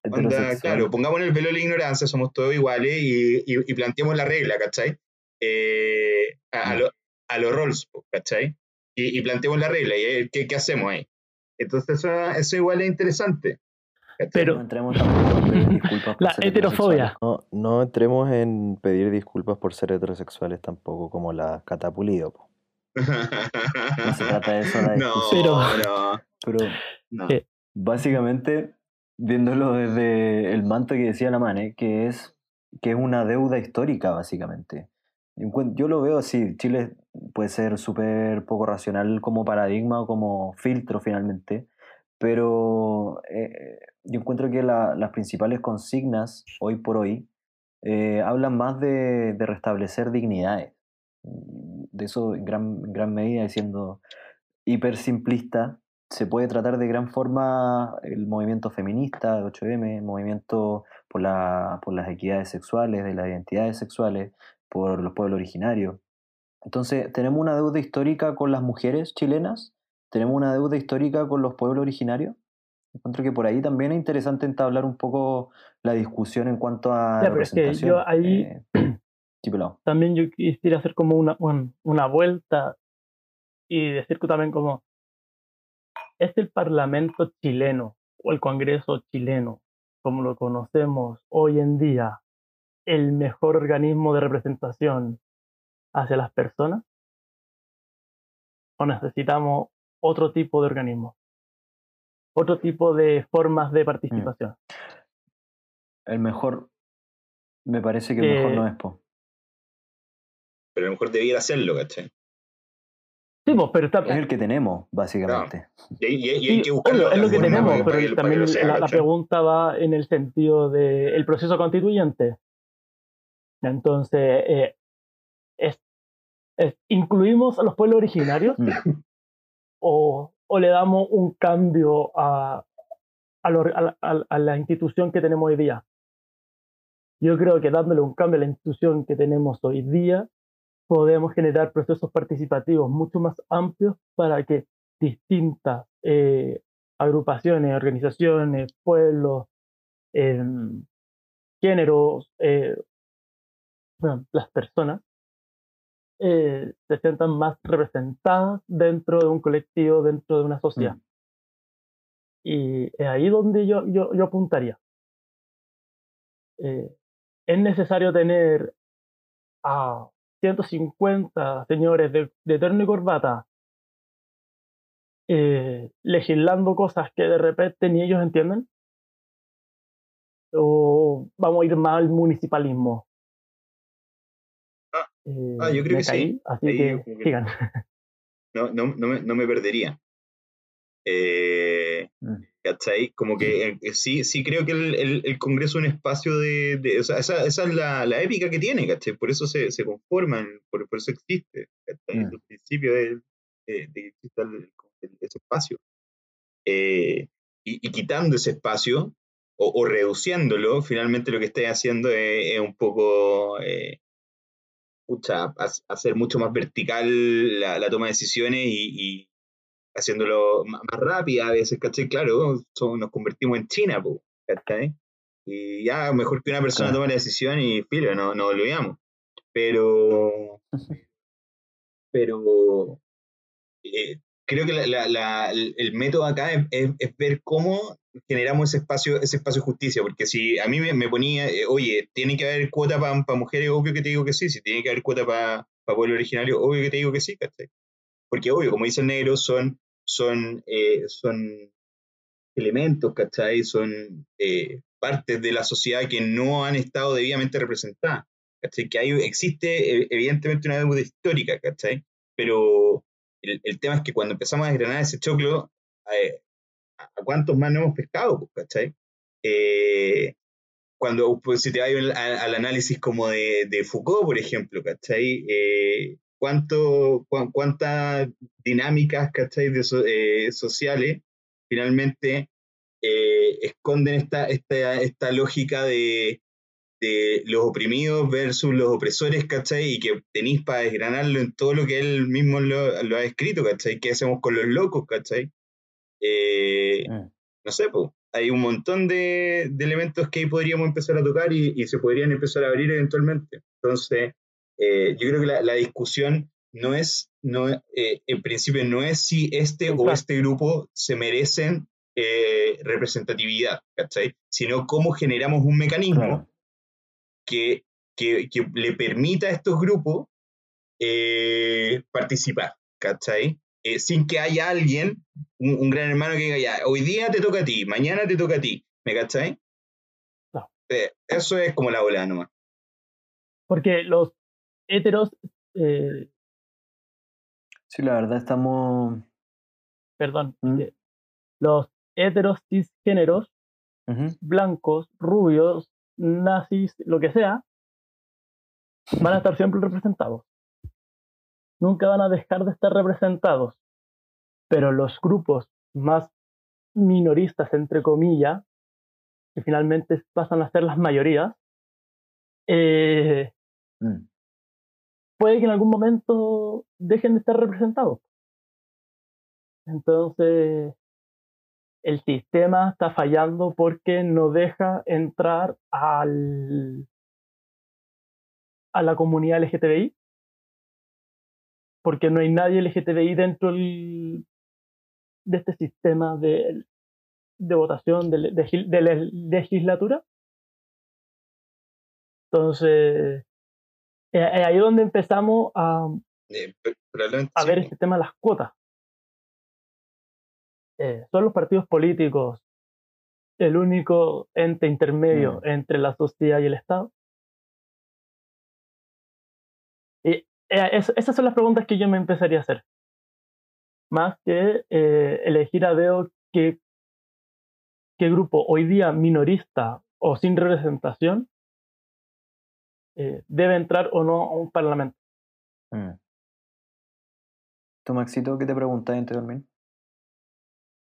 claro, pongamos en el velo de la ignorancia, somos todos iguales y, y, y planteemos la regla, ¿cachai? Eh, a, a, lo, a los roles, ¿cachai? Y, planteemos la regla y eh, ¿qué, qué hacemos ahí. Entonces eso, eso igual es interesante. Pero no entremos en pedir disculpas la heterofobia. No, no, entremos en pedir disculpas por ser heterosexuales tampoco, como la catapulido. <laughs> No se trata de eso la no, pero, pero básicamente, viéndolo desde el manto que decía la Mane, que es, que es una deuda histórica, básicamente. Yo lo veo así, Chile puede ser súper poco racional como paradigma o como filtro finalmente, pero eh, yo encuentro que las principales consignas hoy por hoy eh, hablan más de, restablecer dignidades. De eso en gran, gran medida, siendo hiper simplista, se puede tratar de gran forma el movimiento feminista de 8M, el movimiento por, la, por las equidades sexuales, de las identidades sexuales, por los pueblos originarios. Entonces, tenemos una deuda histórica con las mujeres chilenas, tenemos una deuda histórica con los pueblos originarios. Encuentro que por ahí también es interesante entablar un poco la discusión en cuanto a. Ya, pero es que yo ahí, eh, <clears throat> también yo quisiera hacer como una, un- una vuelta y decir que también como es el Parlamento chileno o el Congreso chileno, como lo conocemos hoy en día, el mejor organismo de representación hacia las personas? ¿O necesitamos otro tipo de organismo? Otro tipo de formas de participación. El mejor, me parece que el mejor Eh, no es, po. Pero a lo mejor debiera hacerlo, ¿cachai? Sí, pues, pero está, Es el que tenemos, básicamente. Y, hay- y hay- y Sí, hay que buscar obvio, la es lo que tenemos, pero que- también sea, la, pregunta va en el sentido del proceso constituyente. Entonces, eh, es- ¿incluimos a los pueblos originarios Mm. <laughs> o, o le damos un cambio a, a, lo- a la- a- a la institución que tenemos hoy día? Yo creo que dándole un cambio a la institución que tenemos hoy día, podemos generar procesos participativos mucho más amplios para que distintas eh, agrupaciones, organizaciones, pueblos, em, géneros, eh, bueno, las personas, eh, se sientan más representadas dentro de un colectivo, dentro de una sociedad. Mm. Y es ahí donde yo, yo, yo apuntaría. Eh, es necesario tener a 150 señores de, de terno y corbata eh, legislando cosas que de repente ni ellos entienden? ¿O vamos a ir más al municipalismo? Ah, Eh, ah, yo creo me que sí. caí, Así Ahí que que- sigan. <laughs> no, no, no, me, no me perdería. Eh, Mm. ¿Cachai? Como que eh, eh, sí, sí creo que el, el- el Congreso es un espacio de... de- o sea, esa, esa es la, la épica que tiene, ¿cachai? Por eso se, se conforman, por, por eso existe, ¿cachai? Mm. Es el principio de, de- de que exista ese espacio. Eh, y, y quitando ese espacio, o, o reduciéndolo, finalmente lo que estáis haciendo es, es un poco... eh, pucha, ha- hacer mucho más vertical la, la toma de decisiones y, y haciéndolo ma- más, rápida a veces, ¿cachai? Claro, nos convertimos en China, po, ¿cachai? Y ya mejor que una persona tome la decisión y filo, no, no olvidamos. Pero, pero eh, creo que la- la- el método acá es, es- es ver cómo generamos ese espacio, ese espacio de justicia, porque si a mí me, me ponía, eh, oye, tiene que haber cuota para mujeres, obvio que te digo que sí, si tiene que haber cuota para pueblo originario, obvio que te digo que sí, ¿cachai? Porque obvio, como dice el negro, son, son, eh, son elementos, ¿cachai? Son eh, partes de la sociedad que no han estado debidamente representadas, ¿cachai? Que hay, existe eh, evidentemente una deuda histórica, ¿cachai? Pero el, el tema es que cuando empezamos a desgranar ese choclo, eh, ¿a cuántos más no hemos pescado, pues, ¿cachai? Eh, cuando pues, si te vas al, análisis como de, de Foucault, por ejemplo, ¿cachai? Eh, ¿cuánto, cuán- ¿Cuántas dinámicas, ¿cachai? De so- eh, sociales finalmente eh, esconden esta, esta, esta lógica de, de los oprimidos versus los opresores, ¿cachai? Y que tenéis para desgranarlo en todo lo que él mismo lo, lo ha escrito, ¿cachai? ¿Qué hacemos con los locos, ¿cachai? Eh, Mm. no sé, pues, hay un montón de, de elementos que ahí podríamos empezar a tocar y, y se podrían empezar a abrir eventualmente. Entonces, eh, yo creo que la, la discusión no es, no, eh, en principio, no es si este o este grupo se merecen eh, representatividad, ¿cachai? Sino cómo generamos un mecanismo Claro. que, que, que le permita a estos grupos eh, participar, ¿cachai? Eh, sin que haya alguien, un, un gran hermano que diga, ya, hoy día te toca a ti, mañana te toca a ti, ¿me cachai? No. Eh, eso es como la ola nomás. Porque los heteros, eh, Sí, la verdad estamos. perdón, Mm. eh, los heteros cisgéneros, blancos, rubios, nazis, lo que sea, van a estar siempre representados. Nunca van a dejar de estar representados. Pero los grupos más minoristas, entre comillas, que finalmente pasan a ser las mayorías, eh, Mm. puede que en algún momento dejen de estar representados. Entonces, el sistema está fallando porque no deja entrar al, a la comunidad LGTBI, porque no hay nadie LGTBI dentro de este sistema de, de votación de, de, la legislatura. Entonces, eh, ahí es donde empezamos a, Eh, a ver este tema de las cuotas. Eh, son los partidos políticos el único ente intermedio Mm. entre la sociedad y el Estado. Es- esas son las preguntas que yo me empezaría a hacer. Más que eh, elegir a veo qué, qué grupo hoy día minorista o sin representación eh, debe entrar o no a un parlamento. Mm. ¿Tú, Maxito, qué te preguntas anteriormente?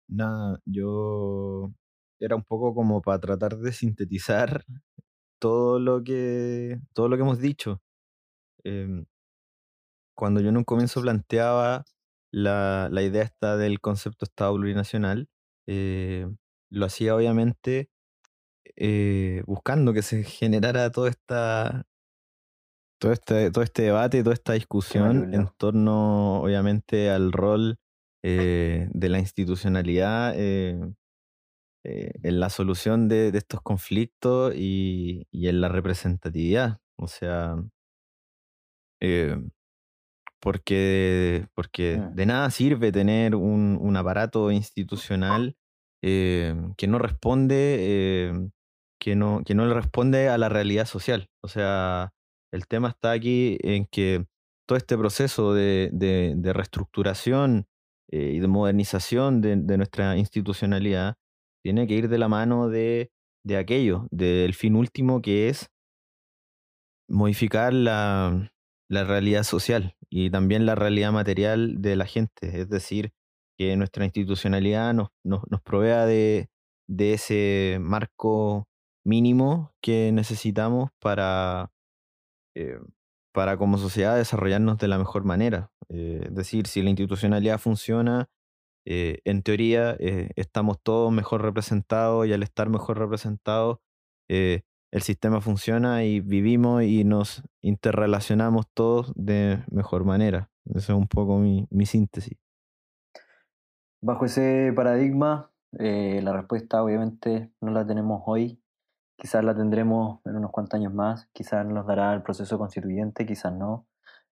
Nada, yo era un poco como para tratar de sintetizar <laughs> todo lo que, todo lo que hemos dicho. Em, cuando yo en un comienzo planteaba la, la idea esta del concepto Estado plurinacional, eh, lo hacía obviamente eh, buscando que se <laughs> generara toda esta, todo este, todo este debate, toda esta discusión en torno, obviamente, al rol eh, de la institucionalidad en la solución de, de estos conflictos y, y en la representatividad. O sea, porque, porque Mm. de nada sirve tener un, un aparato institucional eh, que no responde, eh, que, no, que no le responde a la realidad social. O sea, el tema está aquí en que todo este proceso de, de- de reestructuración eh, y de modernización de, de nuestra institucionalidad tiene que ir de la mano de, de aquello, del fin último que es modificar la, la realidad social y también la realidad material de la gente. Es decir, que nuestra institucionalidad nos, nos, nos provea de, de ese marco mínimo que necesitamos para, eh, para como sociedad desarrollarnos de la mejor manera. Eh, es decir, si la institucionalidad funciona, eh, en teoría estamos todos mejor representados y al estar mejor representados, el sistema funciona y vivimos y nos interrelacionamos todos de mejor manera. Esa es un poco mi, mi síntesis. Bajo ese paradigma, eh, la respuesta obviamente no la tenemos hoy, quizás la tendremos en unos cuantos años más, quizás nos dará el proceso constituyente, quizás no.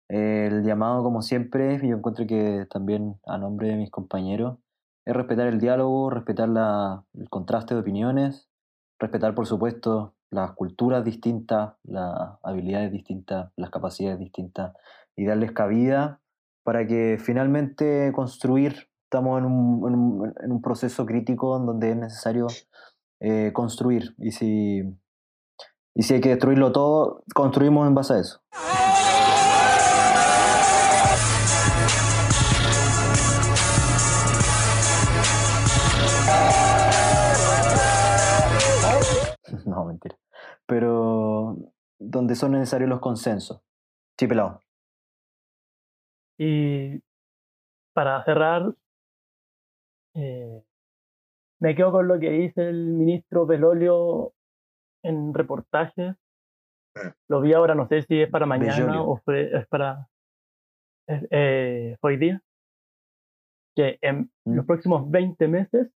El llamado, como siempre, yo encuentro que también a nombre de mis compañeros, es respetar el diálogo, respetar la- el contraste de opiniones, respetar, por supuesto, las culturas distintas, las habilidades distintas, las capacidades distintas y darles cabida para que finalmente construir, estamos en un, en un- proceso crítico en donde es necesario eh, construir y si, y si hay que destruirlo todo, construimos en base a eso. Pero donde son necesarios los consensos. Sí, pelado. Y para cerrar, eh, me quedo con lo que dice el ministro Belolio en reportaje. Ah. Lo vi ahora, no sé si es para mañana Bellolio. o fue, es para es- eh, hoy día. Que en Mm. los próximos 20 meses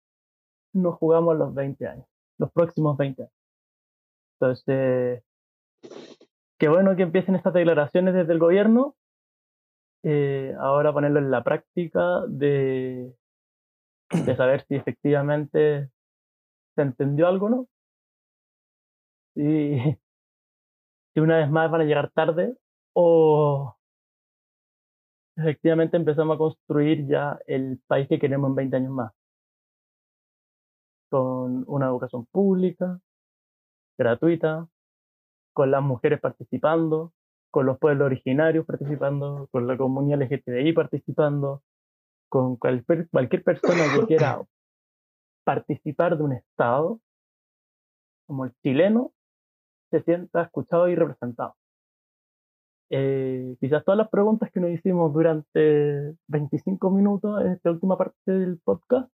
nos jugamos los 20 años. Los próximos 20 años. Entonces, qué bueno que empiecen estas declaraciones desde el gobierno. eh, ahora ponerlo en la práctica de, de <clears throat> saber si efectivamente se entendió algo o no. Y <laughs> si una vez más van a llegar tarde o efectivamente empezamos a construir ya el país que queremos en 20 años más. Con una educación pública, gratuita, con las mujeres participando, con los pueblos originarios participando, con la comunidad LGTBI participando, con cualquier, cualquier persona que <coughs> quiera participar de un Estado, como el chileno, se sienta escuchado y representado. Eh, quizás todas las preguntas que nos hicimos durante 25 minutos en esta última parte del podcast,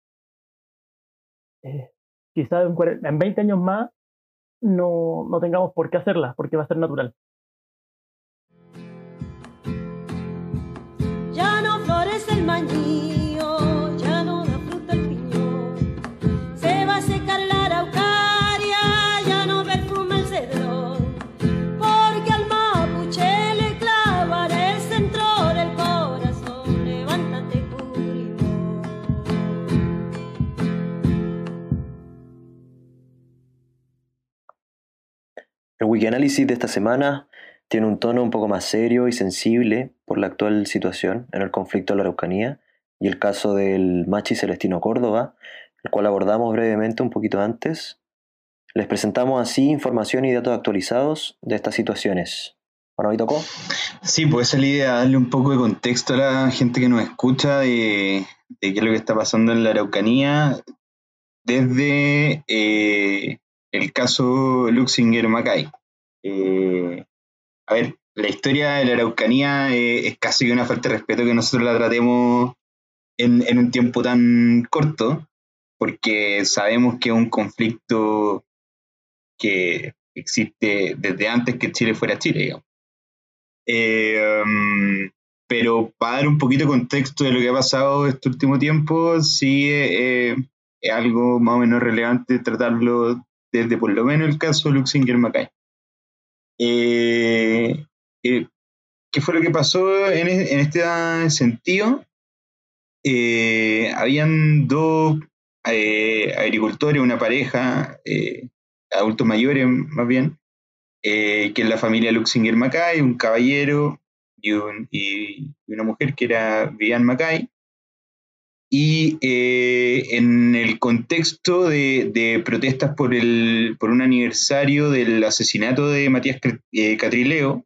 eh, quizás en, cuare- en 20 años más no, no tengamos por qué hacerlas, porque va a ser natural. Wikianálisis de esta semana tiene un tono un poco más serio y sensible por la actual situación en el conflicto de la Araucanía y el caso del Machi Celestino Córdoba, el cual abordamos brevemente un poquito antes. Les presentamos así información y datos actualizados de estas situaciones. Bueno, ¿y tocó? Sí, pues es la idea, darle un poco de contexto a la gente que nos escucha de, qué es lo que está pasando en la Araucanía desde eh, el caso Luxinger Macay. Eh, a ver, la historia de la Araucanía eh, es casi una falta de respeto que nosotros la tratemos en, un tiempo tan corto, porque sabemos que es un conflicto que existe desde antes que Chile fuera Chile, digamos. Eh, um, pero para dar un poquito de contexto de lo que ha pasado este último tiempo, sí es algo más o menos relevante tratarlo desde por lo menos el caso Luxinger Mackay. Eh, eh, ¿Qué fue lo que pasó en, e, este sentido? Eh, habían dos agricultores, una pareja, adultos mayores más bien, que es la familia Luxinger Mackay, un caballero y, y, una mujer que era Vivian Mackay, y eh, en el contexto de, protestas por, el, por un aniversario del asesinato de Matías eh, Catrileo,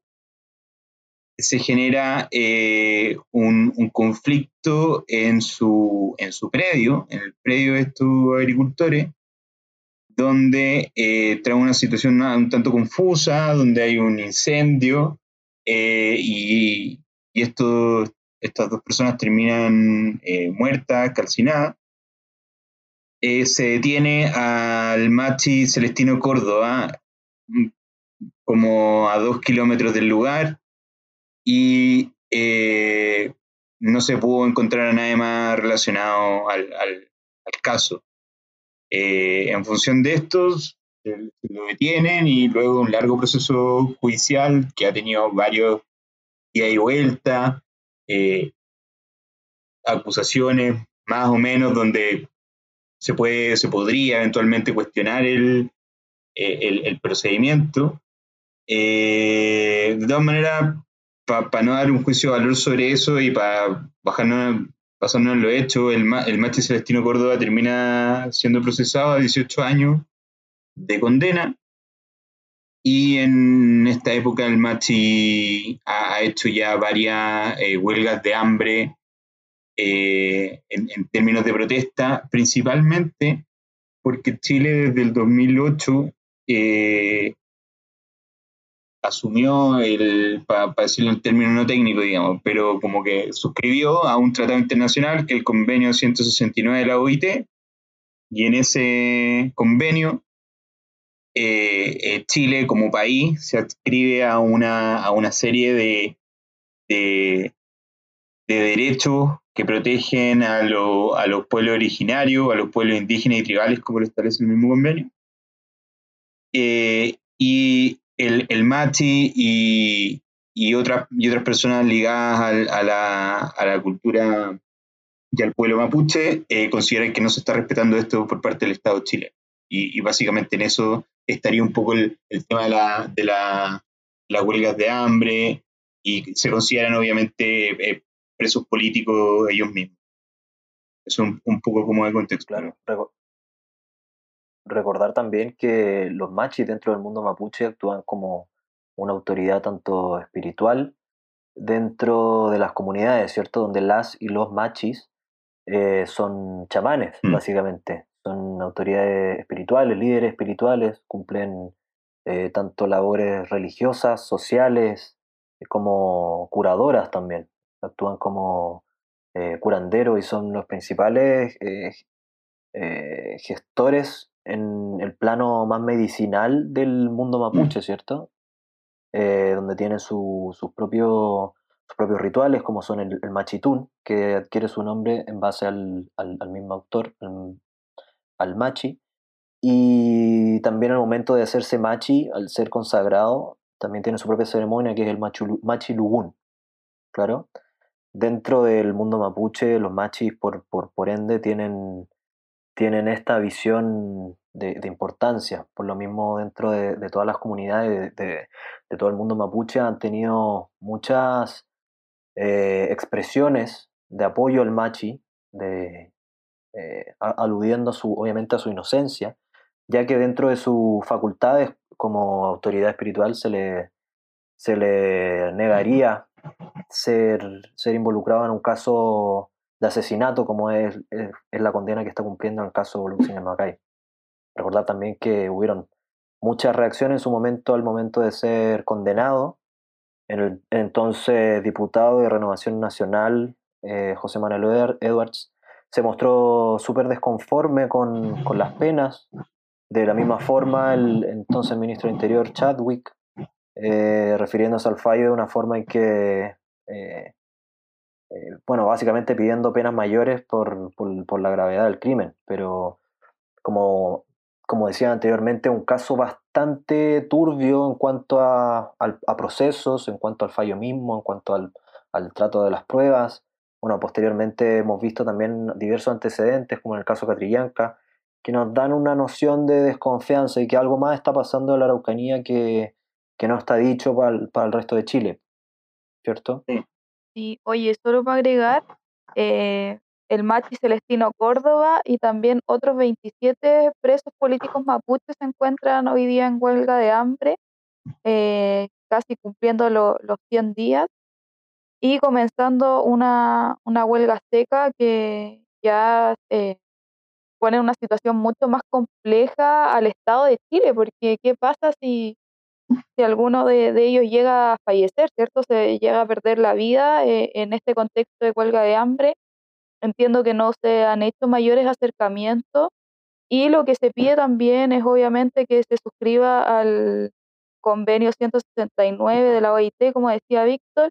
se genera eh, un, conflicto en su, en su predio, en el predio de estos agricultores, donde trae una situación un tanto confusa, donde hay un incendio y, y esto estas dos personas terminan eh, muertas, calcinadas. Eh, se detiene al machi Celestino Córdoba mm, como a dos kilómetros del lugar y eh, no se pudo encontrar a nadie más relacionado al, caso. en función de estos, lo detienen y luego un largo proceso judicial que ha tenido varios días y vuelta, eh, acusaciones más o menos donde se, puede, se podría eventualmente cuestionar el, eh, el, procedimiento. Eh, de todas maneras, para no dar un juicio de valor sobre eso y para bajarnos, pasarnos lo hecho, el, el macho Celestino Córdoba termina siendo procesado a 18 años de condena y en esta época el Machi ha, hecho ya varias eh, huelgas de hambre eh, en, términos de protesta, principalmente porque Chile desde el 2008 eh, asumió el, para decirlo en términos no técnicos, digamos, pero como que suscribió a un tratado internacional que es el convenio 169 de la OIT, y en ese convenio eh, eh, Chile como país se adscribe a una, a una serie de, de, derechos que protegen a, a, los pueblos originarios, a los pueblos indígenas y tribales, como lo establece el mismo convenio. Eh, y el, el Machi y, y, otras, y otras personas ligadas a, la, a la cultura y al pueblo mapuche consideran que no se está respetando esto por parte del Estado de Chile. Y, y básicamente en eso estaría un poco el, tema de, la, de la, las huelgas de hambre y se consideran obviamente eh, presos políticos ellos mismos. Eso un, un poco como de contexto. Claro. Recordar también que los machis dentro del mundo mapuche actúan como una autoridad tanto espiritual dentro de las comunidades, ¿cierto? Donde las y los machis eh, son chamanes, mm. básicamente son autoridades espirituales, líderes espirituales, cumplen eh, tanto labores religiosas, sociales, eh, como curadoras también. Actúan como eh, curanderos y son los principales gestores en el plano más medicinal del mundo mapuche, mm. ¿cierto? donde tienen sus, propios, propios rituales, como son el, machitún, que adquiere su nombre en base al, al mismo autor, al machi. Y también al momento de hacerse machi, al ser consagrado, también tiene su propia ceremonia que es el machi lugún. Claro. Dentro del mundo mapuche, los machis, por, por, por ende, tienen tienen esta visión de, importancia. Por lo mismo, dentro de, todas las comunidades de, todo el mundo mapuche han tenido muchas eh, expresiones de apoyo al machi, de, eh, aludiendo su, obviamente a su inocencia, ya que dentro de sus facultades como autoridad espiritual se le, se le negaría ser, ser involucrado en un caso de asesinato como es, es, la condena que está cumpliendo en el caso de Macay. Recordar también que hubieron muchas reacciones en su momento al momento de ser condenado. En el entonces diputado de Renovación Nacional, eh, José Manuel Edwards, se mostró súper desconforme con, con, las penas. De la misma forma, el entonces ministro de Interior, Chadwick, eh, refiriéndose al fallo de una forma en que, eh, bueno, básicamente pidiendo penas mayores por, por, por, la gravedad del crimen, pero como como decía anteriormente, un caso bastante turbio en cuanto a, procesos, en cuanto al fallo mismo, en cuanto al, trato de las pruebas. Bueno, posteriormente hemos visto también diversos antecedentes, como en el caso Catrillanca, que nos dan una noción de desconfianza y que algo más está pasando en la Araucanía que, no está dicho para el, resto de Chile. ¿Cierto? Sí. oye, solo para agregar, eh, el Machi Celestino Córdoba y también otros 27 presos políticos mapuches se encuentran hoy día en huelga de hambre, eh, casi cumpliendo los 100 días y comenzando una, huelga seca que ya eh, pone una situación mucho más compleja al Estado de Chile, porque ¿qué pasa si, si alguno de, ellos llega a fallecer, ¿cierto? Se llega a perder la vida eh, en este contexto de huelga de hambre Entiendo que no se han hecho mayores acercamientos y lo que se pide también es obviamente que se suscriba al convenio 169 de la OIT, como decía Víctor,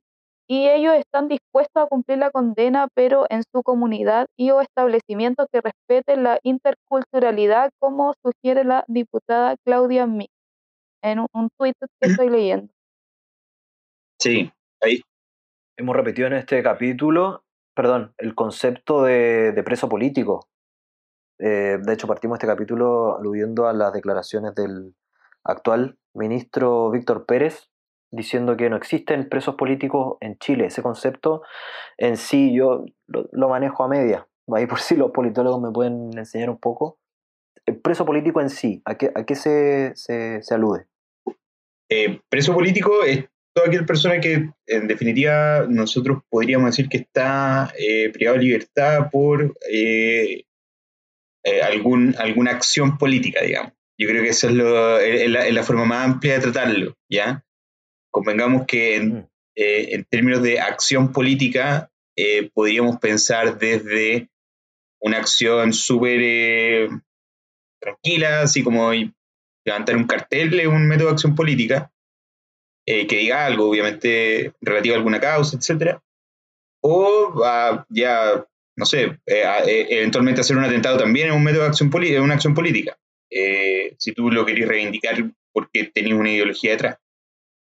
y ellos están dispuestos a cumplir la condena, pero en su comunidad y o establecimientos que respeten la interculturalidad, como sugiere la diputada Claudia Mix, en un, un tuit que estoy leyendo. Sí, ahí. Hemos repetido en este capítulo perdón, el concepto de, preso político. Eh, de hecho, partimos este capítulo aludiendo a las declaraciones del actual ministro Víctor Pérez, diciendo que no existen presos políticos en Chile. Ese concepto en sí yo lo, manejo a media. Ahí por si los politólogos me pueden enseñar un poco. El preso político en sí, ¿a qué, a qué se, se, alude? Eh, preso político es toda aquella persona que en definitiva nosotros podríamos decir que está eh, privado de libertad por eh, eh, algún, alguna acción política, digamos. Yo creo que esa es, la, forma más amplia de tratarlo, ¿ya? Convengamos que en, mm. en términos de acción política podríamos pensar desde una acción súper tranquila, así como levantar un cartel es un método de acción política, eh, que diga algo, obviamente, relativo a alguna causa, etcétera, o ya, no sé, eh, eh, eventualmente hacer un atentado también es un método de acción, una acción política, si tú lo querés reivindicar porque tenías una ideología detrás.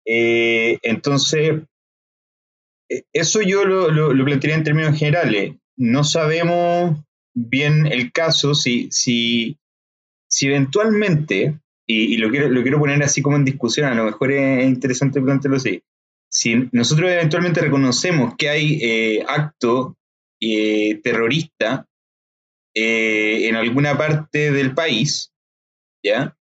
Entonces, eso yo lo, plantearía en términos generales. No sabemos bien el caso si, si, si eventualmente y, lo, quiero, lo quiero poner así como en discusión, a lo mejor es interesante plantearlo así. Si nosotros eventualmente reconocemos que hay eh, acto eh, terrorista eh, en alguna parte del país, ¿ya?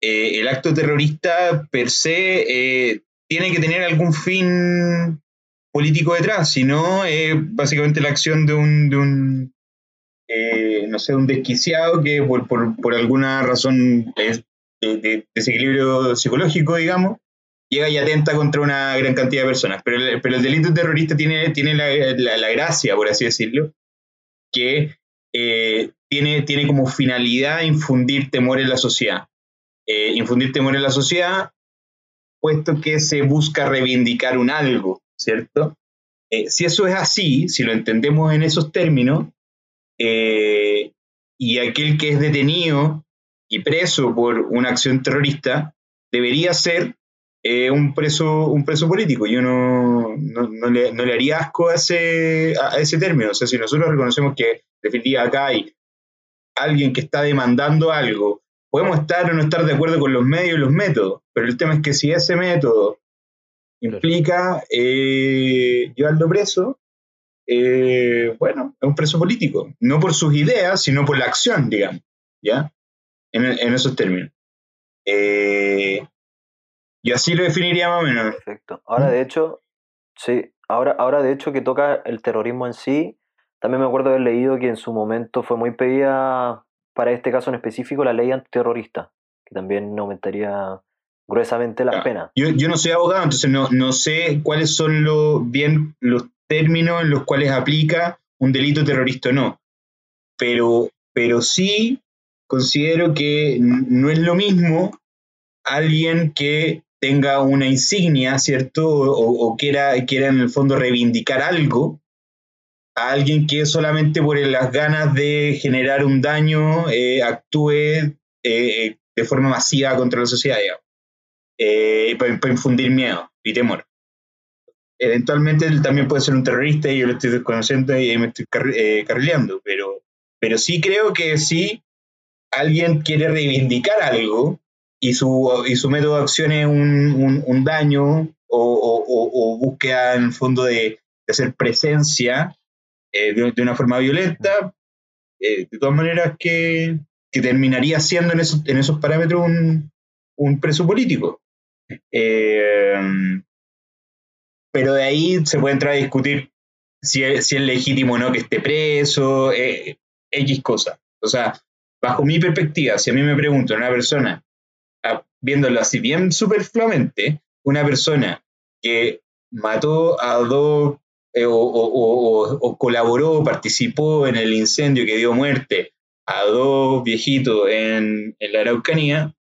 El acto terrorista per se tiene que tener algún fin político detrás, si no, es básicamente la acción de un, de un no sé, un desquiciado que por, alguna razón es, de, desequilibrio psicológico, digamos, llega y atenta contra una gran cantidad de personas. Pero el, delito terrorista tiene, tiene la, gracia, por así decirlo, que eh, tiene, tiene como finalidad infundir temor en la sociedad. Eh, infundir temor en la sociedad, puesto que se busca reivindicar un algo, ¿cierto? Eh, si eso es así, si lo entendemos en esos términos, y aquel que es detenido y preso por una acción terrorista debería ser eh, un, preso, un preso político. Yo no, no, le, no, le, haría asco a ese, a ese término. O sea, si nosotros reconocemos que definitivamente acá hay alguien que está demandando algo, podemos estar o no estar de acuerdo con los medios y los métodos, pero el tema es que si ese método implica eh, llevarlo preso, eh, bueno, es un preso político, no por sus ideas, sino por la acción, digamos, ¿ya? En, en esos términos. Eh, y así lo definiría más o menos. Perfecto. Ahora, de hecho, sí, ahora, ahora de hecho que toca el terrorismo en sí, también me acuerdo haber leído que en su momento fue muy pedida para este caso en específico la ley antiterrorista, que también aumentaría gruesamente las penas. Yo, yo, no soy abogado, entonces no, no sé cuáles son los, bien los términos en los cuales aplica un delito terrorista o no. Pero, pero sí considero que no es lo mismo alguien que tenga una insignia, ¿cierto? O, o quiera, quiera en el fondo reivindicar algo, a alguien que solamente por las ganas de generar un daño eh, actúe eh, eh, de forma masiva contra la sociedad, digamos, para, para, infundir miedo y temor. Eventualmente él también puede ser un terrorista y yo lo estoy desconociendo y me estoy carrileando, pero, pero sí creo que si alguien quiere reivindicar algo, y su, y su método de acción es un, un, un daño o, o, o, búsqueda en el fondo de, de hacer presencia eh, de, una forma violenta, eh, de todas maneras que, que, terminaría siendo en esos, en esos parámetros un, un preso político. Eh, pero de ahí se puede entrar a discutir si es, si es legítimo o no que esté preso, X cosa. O sea, bajo mi perspectiva, si a mí me preguntan una persona viéndolo así bien superfluamente, una persona que mató a dos eh, o, o, o, colaboró, participó en el incendio que dio muerte a dos viejitos en, en la Araucanía,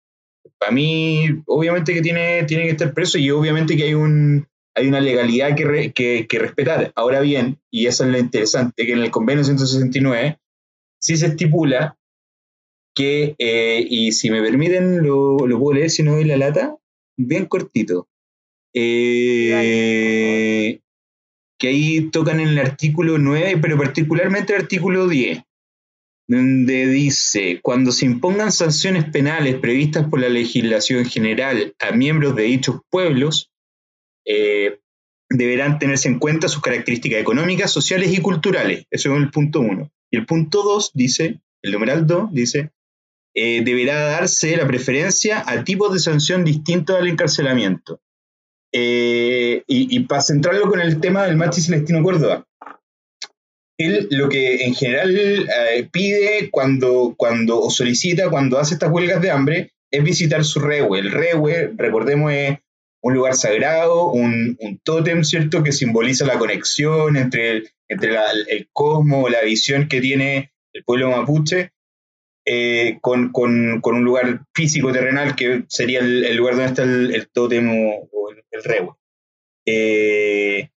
para mí, obviamente que tiene, tiene que estar preso y obviamente que hay, un, hay una legalidad que, re, que, que, respetar. Ahora bien, y eso es lo interesante, que en el convenio 169 sí se estipula que, eh, y si me permiten, lo, lo, puedo leer si no doy la lata, bien cortito. Eh, que ahí tocan en el artículo 9, pero particularmente el artículo 10, donde dice, cuando se impongan sanciones penales previstas por la legislación general a miembros de dichos pueblos, eh, deberán tenerse en cuenta sus características económicas, sociales y culturales. Eso es el punto 1. Y el punto 2 dice, el numeral 2 dice, eh, deberá darse la preferencia a tipos de sanción distintos al encarcelamiento. Eh, y, y, para centrarlo con el tema del Machi Celestino Córdoba, él lo que en general eh, pide cuando, cuando o solicita cuando hace estas huelgas de hambre es visitar su rewe. El rewe, recordemos, es un lugar sagrado, un, un tótem, ¿cierto?, que simboliza la conexión entre el, entre la, el cosmos, la visión que tiene el pueblo mapuche eh, con, con, con, un lugar físico terrenal que sería el, el lugar donde está el, el tótem o, o el, el rewo. Eh,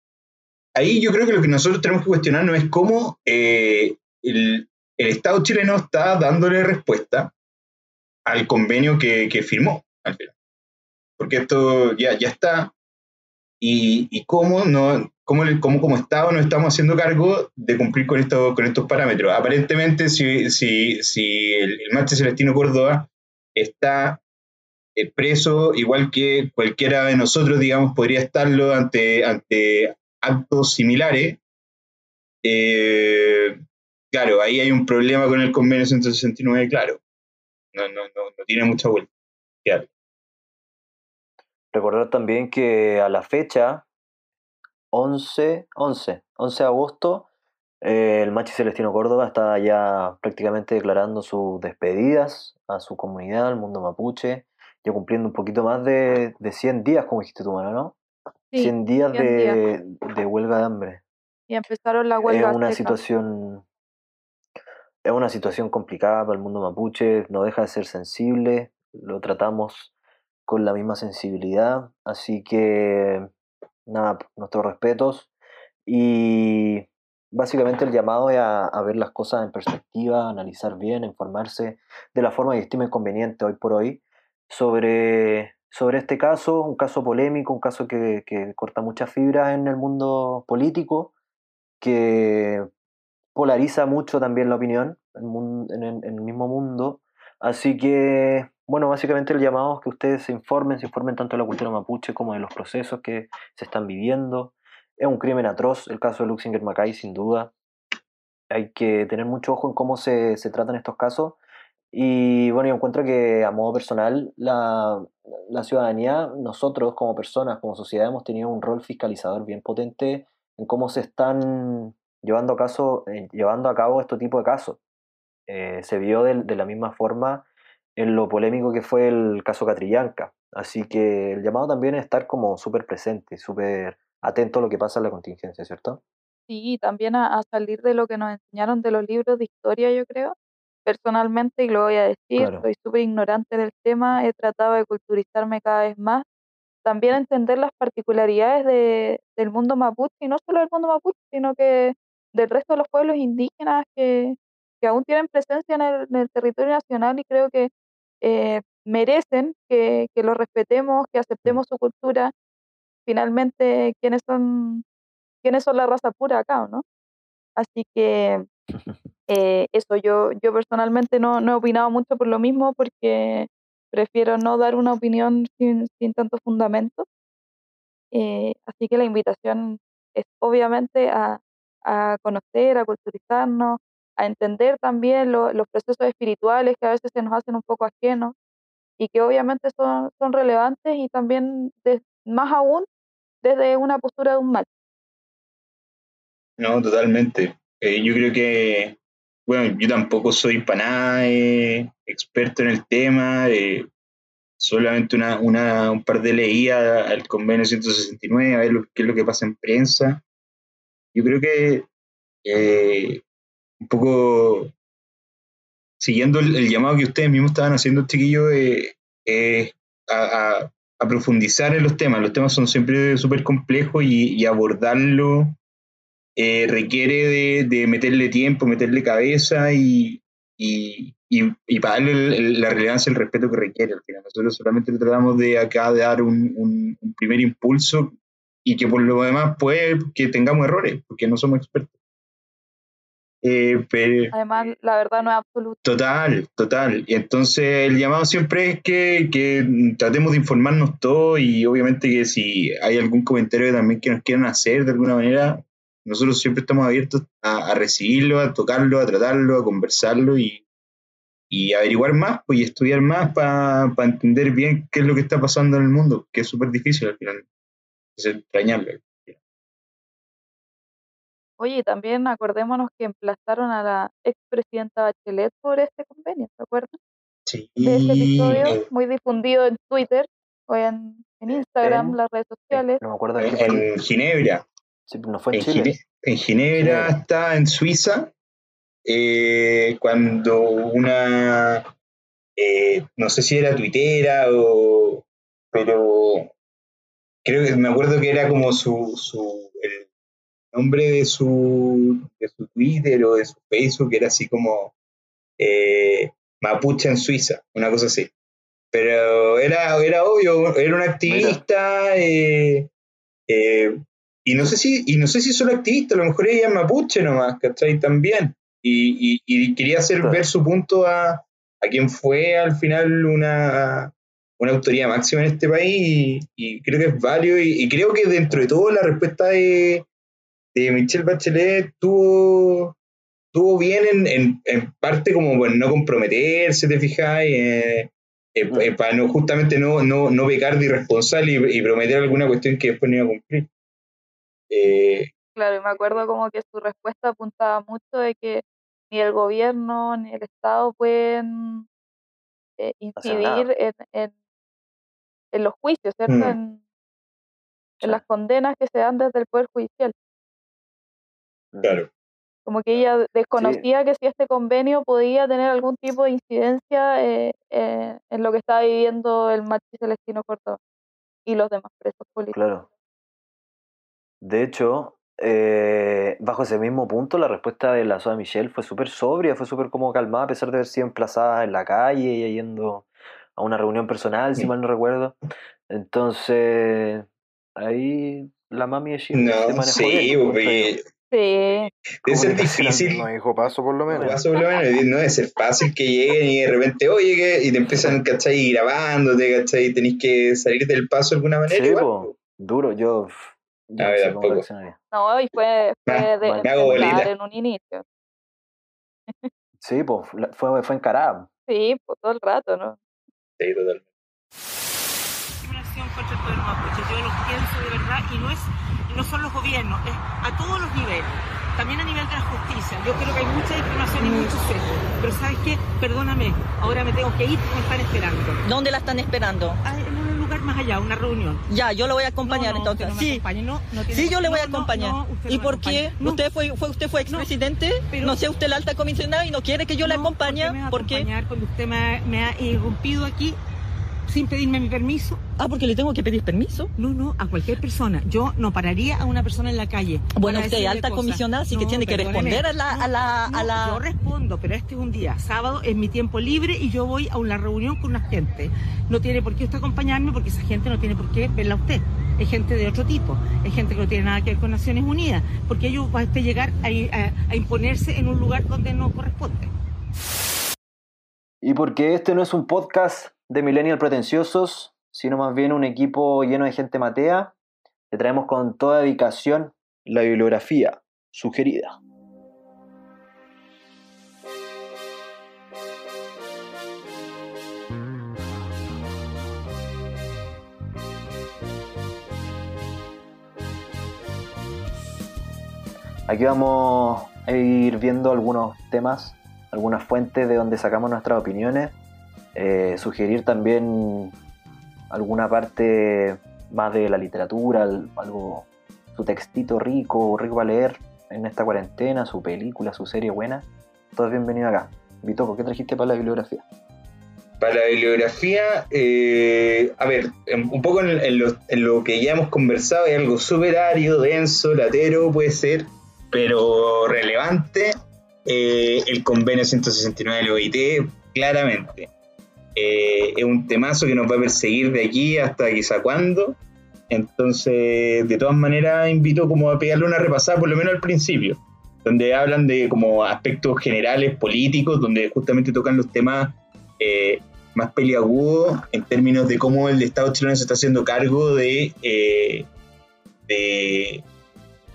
ahí yo creo que lo que nosotros tenemos que cuestionarnos es cómo eh, el, Estado chileno está dándole respuesta al convenio que, que firmó al final. Porque esto ya, ya está. Y, y cómo no, cómo, cómo como Estado nos estamos haciendo cargo de cumplir con, esto, con estos parámetros. Aparentemente, si, si, si el, el Celestino Córdoba está eh, preso, igual que cualquiera de nosotros, digamos, podría estarlo ante, ante actos similares, eh, claro, ahí hay un problema con el convenio 169, claro. No, no, no, no tiene mucha vuelta. Claro. Recordar también que a la fecha, 11, 11, 11 de agosto, eh, el Machi Celestino Córdoba está ya prácticamente declarando sus despedidas a su comunidad, al mundo mapuche, ya cumpliendo un poquito más de, de 100 días, como dijiste tú, Mano, ¿no? Sí, 100 días 100 de, días. de huelga de hambre. Y empezaron la Es huelga una azteca. situación, es una situación complicada para el mundo mapuche, no deja de ser sensible, lo tratamos con la misma sensibilidad, así que nada, nuestros respetos y básicamente el llamado es a, ver las cosas en perspectiva, analizar bien, informarse de la forma que estimen conveniente hoy por hoy sobre, sobre este caso, un caso polémico, un caso que, que corta muchas fibras en el mundo político, que polariza mucho también la opinión en, el mismo mundo. Así que, bueno, básicamente el llamado es que ustedes se informen, se informen tanto de la cultura mapuche como de los procesos que se están viviendo. Es un crimen atroz el caso de Luxinger Macay, sin duda. Hay que tener mucho ojo en cómo se, se tratan estos casos. Y bueno, yo encuentro que a modo personal, la, la ciudadanía, nosotros como personas, como sociedad, hemos tenido un rol fiscalizador bien potente en cómo se están llevando a, llevando a cabo este tipo de casos. Eh, se vio de, de, la misma forma en lo polémico que fue el caso Catrillanca. Así que el llamado también es estar como súper presente, súper atento a lo que pasa en la contingencia, ¿cierto? Sí, también a, salir de lo que nos enseñaron de los libros de historia, yo creo. Personalmente, y lo voy a decir, soy súper ignorante del tema, he tratado de culturizarme cada vez más también entender las particularidades de, del mundo mapuche, y no solo del mundo mapuche, sino que del resto de los pueblos indígenas que, que aún tienen presencia en el, territorio nacional y creo que eh, merecen que, que los respetemos, que aceptemos su cultura. Finalmente, ¿quiénes son, quiénes son la raza pura acá, no? Así que <laughs> eh, eso, yo, yo personalmente no, no he opinado mucho por lo mismo porque prefiero no dar una opinión sin, sin tanto fundamento. Eh, así que la invitación es obviamente a, a conocer, a culturizarnos, a entender también los procesos espirituales que a veces se nos hacen un poco ajenos y que obviamente son, son relevantes y también más aún desde una postura de un mal. No, totalmente. Eh, yo creo que bueno, yo tampoco soy para nada eh, experto en el tema, eh, solamente una, una, un par de leídas al convenio 169, a ver qué es lo que pasa en prensa. Yo creo que eh, un poco siguiendo el, llamado que ustedes mismos estaban haciendo, chiquillos, a, a, profundizar en los temas. Los temas son siempre súper complejos y, abordarlo eh, requiere de, meterle tiempo, meterle cabeza y, y, darle la relevancia y el respeto que requiere. Al final. Nosotros solamente tratamos de acá de dar un, un, primer impulso y que por lo demás puede que tengamos errores, porque no somos expertos. Eh, Además, la verdad no es absoluta. Total, total. Y entonces el llamado siempre es que, que, tratemos de informarnos todos y obviamente que si hay algún comentario también que nos quieran hacer de alguna manera, nosotros siempre estamos abiertos a, recibirlo, a tocarlo, a tratarlo, a conversarlo y, y averiguar más pues, y estudiar más para entender bien qué es lo que está pasando en el mundo, que es súper difícil al final. Es extrañarlo. Oye, también acordémonos que emplazaron a la expresidenta Bachelet por este convenio, ¿se acuerdan? Sí. De este episodio muy difundido en Twitter o en, Instagram, las redes sociales. No me acuerdo en Ginebra en Ginebra está, en Suiza, eh, cuando una, eh, no sé si era tuitera o, pero creo que me acuerdo que era como su, su el nombre de su, de su Twitter o de su Facebook, era así como eh, Mapuche en Suiza, una cosa así. Pero era, era obvio, era un activista, eh, y no sé si, y no sé si solo activista, a lo mejor ella es mapuche nomás, ¿cachai? También. Y, y, quería hacer ver su punto a, a quien fue al final una, una autoridad máxima en este país y, creo que es válido y, creo que dentro de todo la respuesta de, de Michelle Bachelet tuvo, tuvo bien en, en, parte como bueno, no comprometerse, te fijáis, eh, eh, eh, para no, justamente no, no, no pecar de irresponsable y, y, prometer alguna cuestión que después no iba a cumplir. Eh, claro, y me acuerdo como que su respuesta apuntaba mucho de que ni el gobierno ni el Estado pueden eh, incidir en, en, los juicios, ¿cierto? Mm. En, en, las condenas que se dan desde el Poder Judicial. Mm. Claro. Como que ella desconocía que si este convenio podía tener algún tipo de incidencia eh, en lo que estaba viviendo el Machi Celestino Córdoba y los demás presos políticos. Claro. De hecho, eh, bajo ese mismo punto, la respuesta de la Soda Michelle fue súper sobria, fue súper como calmada, a pesar de haber sido emplazada en la calle y yendo a una reunión personal, si mal no recuerdo. Entonces, ahí la mami de Chile no, se manejó sí, bien. Sí, Debe ser difícil. No dijo paso por lo menos. Paso por lo menos, no debe ser fácil que lleguen y de repente, oye, que- y te empiezan, ¿cachai? grabándote, ¿cachai? Tenés que salir del paso de alguna manera. Sí, igual, po. Duro, yo, pff, yo A no ver, tampoco. no, y fue, fue Me- de bolita. en un inicio. Sí, pues fue, fue encarada. Sí, pues todo el rato, ¿no? Sí, totalmente. Contra el pueblo mapuche. Yo lo pienso de verdad y no es no son los gobiernos, es a todos los niveles. También a nivel de la justicia. Yo creo que hay mucha discriminación y mucho sesgo. Pero ¿sabes qué? Perdóname, ahora me tengo que ir porque me están esperando. ¿Dónde la están esperando? Ah, en un lugar más allá, una reunión. Ya, yo lo voy a acompañar No, no, entonces. no sí, sí, yo le voy a acompañar. ¿Y por qué? ¿Usted fue, fue usted fue expresidente? no sé, usted la alta comisionada y no quiere que yo la acompañe. ¿por qué me va a cuando usted me ha, me ha irrumpido aquí sin pedirme mi permiso? Ah, porque le tengo que pedir permiso. No, no, a cualquier persona. Yo no pararía a una persona en la calle. Bueno, usted es alta cosas. comisionada, así que tiene que responder a la, a la, a No, la... Yo respondo, pero este es un día sábado, es mi tiempo libre y yo voy a una reunión con una gente. No tiene por qué usted acompañarme porque esa gente no tiene por qué verla a usted. Es gente de otro tipo, es gente que no tiene nada que ver con Naciones Unidas, porque ellos van a llegar a, a- a imponerse en un lugar donde no corresponde. Y porque este no es un podcast de millennial pretenciosos, sino más bien un equipo lleno de gente matea, le traemos con toda dedicación la bibliografía sugerida. Aquí vamos a ir viendo algunos temas, algunas fuentes de donde sacamos nuestras opiniones, eh, sugerir también alguna parte más de la literatura, al- algo, su textito rico, rico para leer en esta cuarentena, su película, su serie buena. Todo es bienvenido acá. Vitoco, ¿qué trajiste para la bibliografía? Para la bibliografía, eh, a ver, un poco en, lo, que ya hemos conversado, hay algo súper denso, latero, puede ser, pero relevante. eh, el convenio 169 de la OIT, claramente. Eh, es un temazo que nos va a perseguir de aquí hasta quizá cuándo. Entonces, de todas maneras, invito como a pegarle una repasada, por lo menos al principio, donde hablan de como aspectos generales políticos, donde justamente tocan los temas eh, más peliagudos en términos de cómo el Estado chileno se está haciendo cargo de, eh, de-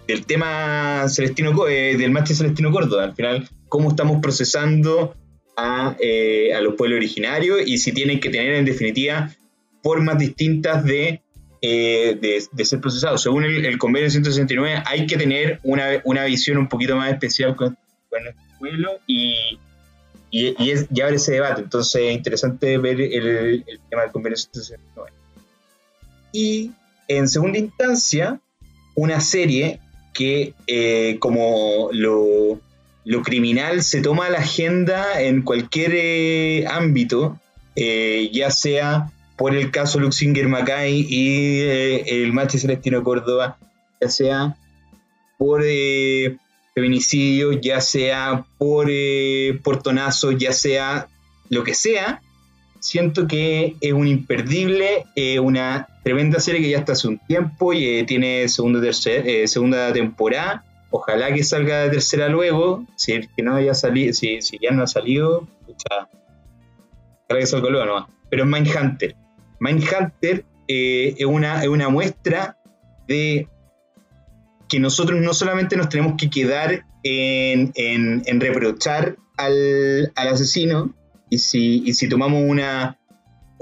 del tema Celestino, eh, del mártir Celestino Córdoba. Al final, cómo estamos procesando a, eh, a los pueblos originarios y si tienen que tener en definitiva formas distintas de, eh, de, ser procesados. Según el, convenio 169 hay que tener una, una visión un poquito más especial con, con nuestro pueblo y, y, es, y abre ese debate. Entonces es interesante ver el, el tema del convenio 169. Y en segunda instancia, una serie que eh, como lo, lo criminal se toma la agenda en cualquier eh, ámbito, eh, ya sea por el caso Luxinger Macay y eh, el macho Celestino Córdoba, ya sea por eh, feminicidio, ya sea por eh, portonazo, ya sea lo que sea, siento que es un imperdible, una tremenda serie que ya está hace un tiempo y tiene segunda, tercera, eh, segunda temporada. Ojalá que salga de tercera luego. Si que no haya salido, si, si ya no ha salido, pucha, ojalá que salga luego nomás. Pero es Mindhunter. Mindhunter eh, es, una, es una muestra de que nosotros no solamente nos tenemos que quedar en, en, en reprochar al, al asesino, y si, y si tomamos una,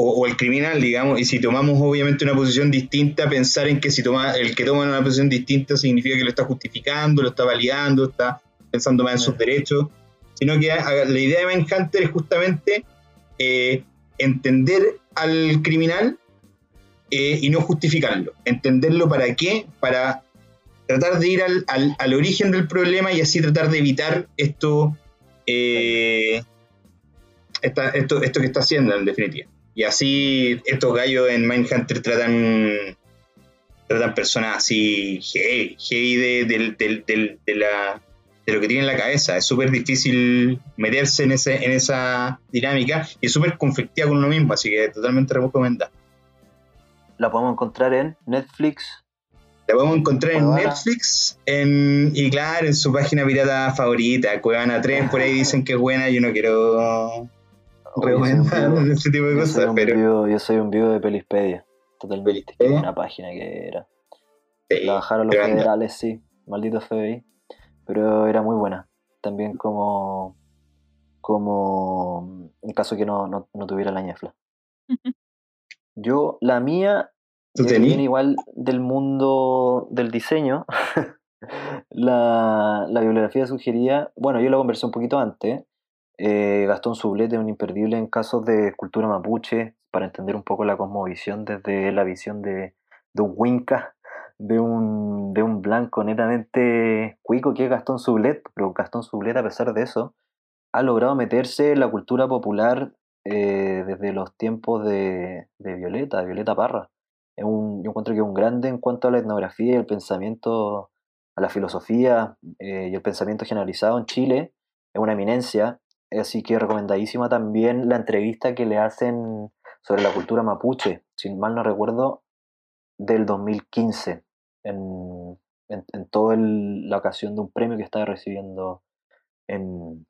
o, o, el criminal, digamos, y si tomamos obviamente una posición distinta, pensar en que si toma, el que toma una posición distinta significa que lo está justificando, lo está validando, está pensando más en sus derechos, sino que la idea de Mindhunter es justamente eh, entender al criminal eh, y no justificarlo, entenderlo para qué, para tratar de ir al, al, al origen del problema y así tratar de evitar esto, eh, esta, esto, esto que está haciendo en definitiva. Y así estos gallos en Mindhunter tratan tratan personas así heavy, heavy de, de, de, de, la, de lo que tienen en la cabeza. Es súper difícil meterse en, ese, en esa dinámica y es súper conflictiva con uno mismo, así que totalmente recomendada. La podemos encontrar en Netflix. La podemos encontrar en Cuevana. Netflix en, y claro, en su página pirata favorita. Cuevana 3, por ahí dicen que es buena. Yo no quiero Recomendar vivo- <laughs> ese tipo de yo soy cosas, un pero vivo- yo soy un vivo de Pelispedia. Totalmente. ¿Pelispedia? una página que era. sí, La bajaron los tremendo. federales, sí. Maldito FBI. Pero era muy buena. También como. Como. En caso que no, no, no tuviera la ñefla. <laughs> Yo, la mía, ¿Tú ya que tenís? viene igual del mundo del diseño. <laughs> la, la bibliografía sugería. Bueno, yo lo conversé un poquito antes. Eh, Gastón Sublet es un imperdible en casos de cultura mapuche, para entender un poco la cosmovisión desde la visión de, un Winca, de un, de un blanco netamente cuico que es Gastón Sublet, pero Gastón Sublet a pesar de eso ha logrado meterse en la cultura popular eh, desde los tiempos de, Violeta, de Violeta Parra. Yo encuentro que es un grande en cuanto a la etnografía y el pensamiento, a la filosofía eh, y el pensamiento generalizado en Chile. Es una eminencia, así que recomendadísima también la entrevista que le hacen sobre la cultura mapuche, si mal no recuerdo, del 2015, en, en, toda la ocasión de un premio que estaba recibiendo en,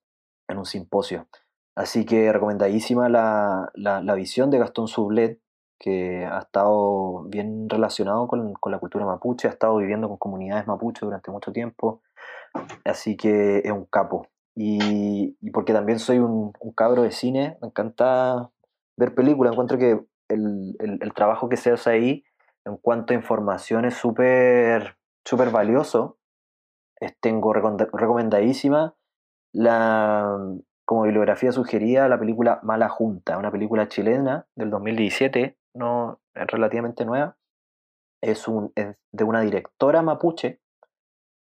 en un simposio. Así que recomendadísima la, la, la visión de Gastón Sublet, que ha estado bien relacionado con, con la cultura mapuche, ha estado viviendo con comunidades mapuche durante mucho tiempo, así que es un capo. Y, porque también soy un, cabro de cine, me encanta ver películas, encuentro que el, el- trabajo que se hace ahí en cuanto a información es súper súper valioso. Tengo recomenda- recomendadísima la, como bibliografía sugerida la película Mala Junta, una película chilena del 2017, no, es relativamente nueva. Es, un, es de una directora mapuche,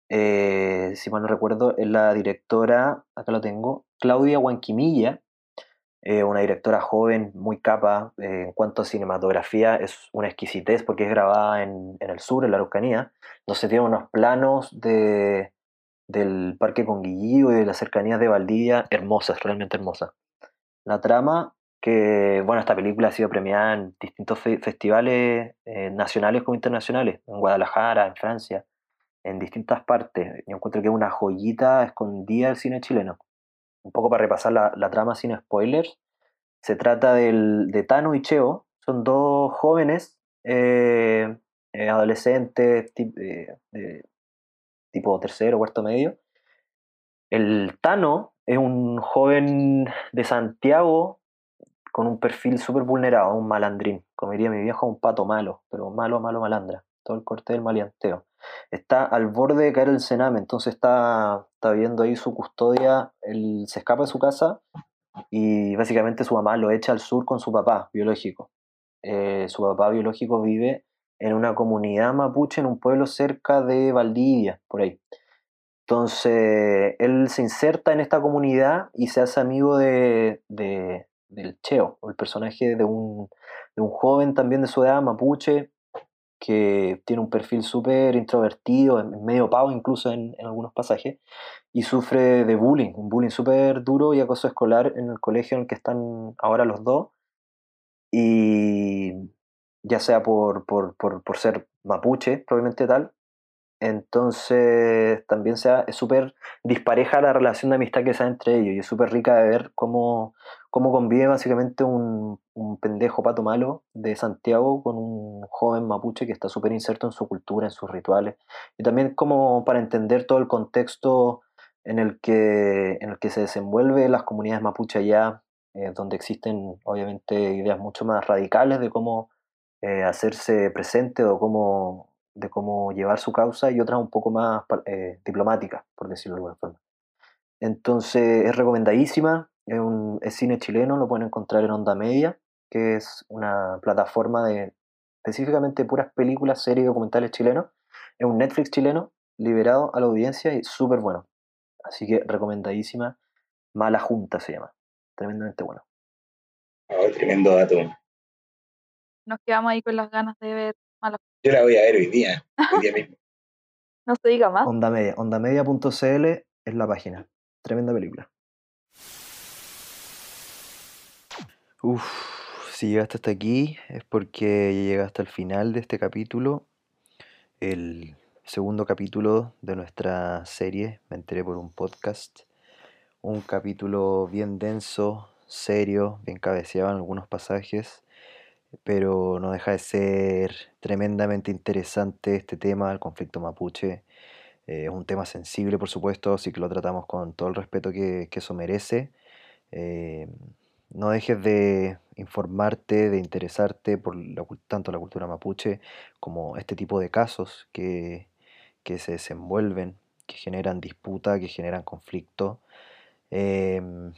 eh, si mal no recuerdo, es la directora, acá lo tengo, Claudia Huanquimilla, eh, una directora joven, muy capa eh, en cuanto a cinematografía, es una exquisitez porque es grabada en, el sur, en la Araucanía, entonces tiene unos planos de, del Parque Conguillío y de las cercanías de Valdivia hermosas, realmente hermosas. La trama, que bueno, esta película ha sido premiada en distintos fe- festivales nacionales como internacionales, en Guadalajara, en Francia, en distintas partes. Yo encuentro que es una joyita escondida del cine chileno. Un poco para repasar la, la trama sin spoilers. Se trata del, de Tano y Cheo, son dos jóvenes eh, eh, adolescentes, ti- eh, eh, tipo tercero, cuarto medio. El Tano es un joven de Santiago con un perfil súper vulnerado, un malandrín. Como diría mi viejo, un pato malo, pero malo, malo, malandra. Todo el corte del maleanteo. Está al borde de caer el cename, entonces está, está viendo ahí su custodia. Él se escapa de su casa y básicamente su mamá lo echa al sur con su papá biológico. Eh, su papá biológico vive en una comunidad mapuche en un pueblo cerca de Valdivia, por ahí. Entonces, él se inserta en esta comunidad y se hace amigo de, de- del Cheo, el personaje de un, de un joven también de su edad, mapuche, que tiene un perfil súper introvertido, medio pavo incluso en, en algunos pasajes, y sufre de bullying, un bullying súper duro y acoso escolar en el colegio en el que están ahora los dos, y ya sea por, por, por, por ser mapuche, probablemente tal, entonces también se ha- es súper dispareja la relación de amistad que se da entre ellos y es súper rica de ver cómo, cómo convive básicamente un, un pendejo pato malo de Santiago con un joven mapuche que está súper inserto en su cultura, en sus rituales. Y también como para entender todo el contexto en el que, en el que se desenvuelve las comunidades mapuche allá, eh, donde existen obviamente ideas mucho más radicales de cómo eh, hacerse presente o cómo, de cómo llevar su causa y otras un poco más eh, diplomáticas, por decirlo de alguna forma. Entonces es recomendadísima, es, un, es cine chileno, lo pueden encontrar en Onda Media, que es una plataforma de específicamente puras películas, series y documentales chilenos. Es un Netflix chileno liberado a la audiencia y súper bueno. Así que recomendadísima. Mala Junta se llama. Tremendamente bueno. Oh, tremendo dato. Nos quedamos ahí con las ganas de ver Yo la voy a ver hoy día, hoy día mismo. <laughs> No se diga más. Onda Media. Ondamedia.cl es la página. Tremenda película. Uf, si llegaste hasta aquí es porque llegaste al final de este capítulo. el segundo capítulo de nuestra serie, me enteré por un podcast. Un capítulo bien denso, serio, bien cabeceado en algunos pasajes, pero no deja de ser tremendamente interesante este tema, el conflicto mapuche. Eh, es un tema sensible, por supuesto, así que lo tratamos con todo el respeto que, que eso merece. Eh, no dejes de informarte, de interesarte por tanto la cultura mapuche como este tipo de casos que, que se desenvuelven, que generan disputa, que generan conflicto. Em,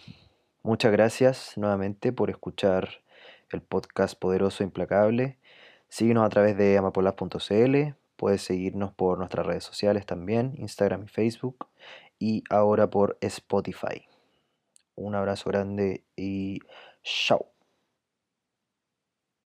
muchas gracias nuevamente por escuchar el podcast Poderoso e Implacable. Síguenos a través de amapolas.cl. Puedes seguirnos por nuestras redes sociales también, Instagram y Facebook. Y ahora por Spotify. Un abrazo grande y chao.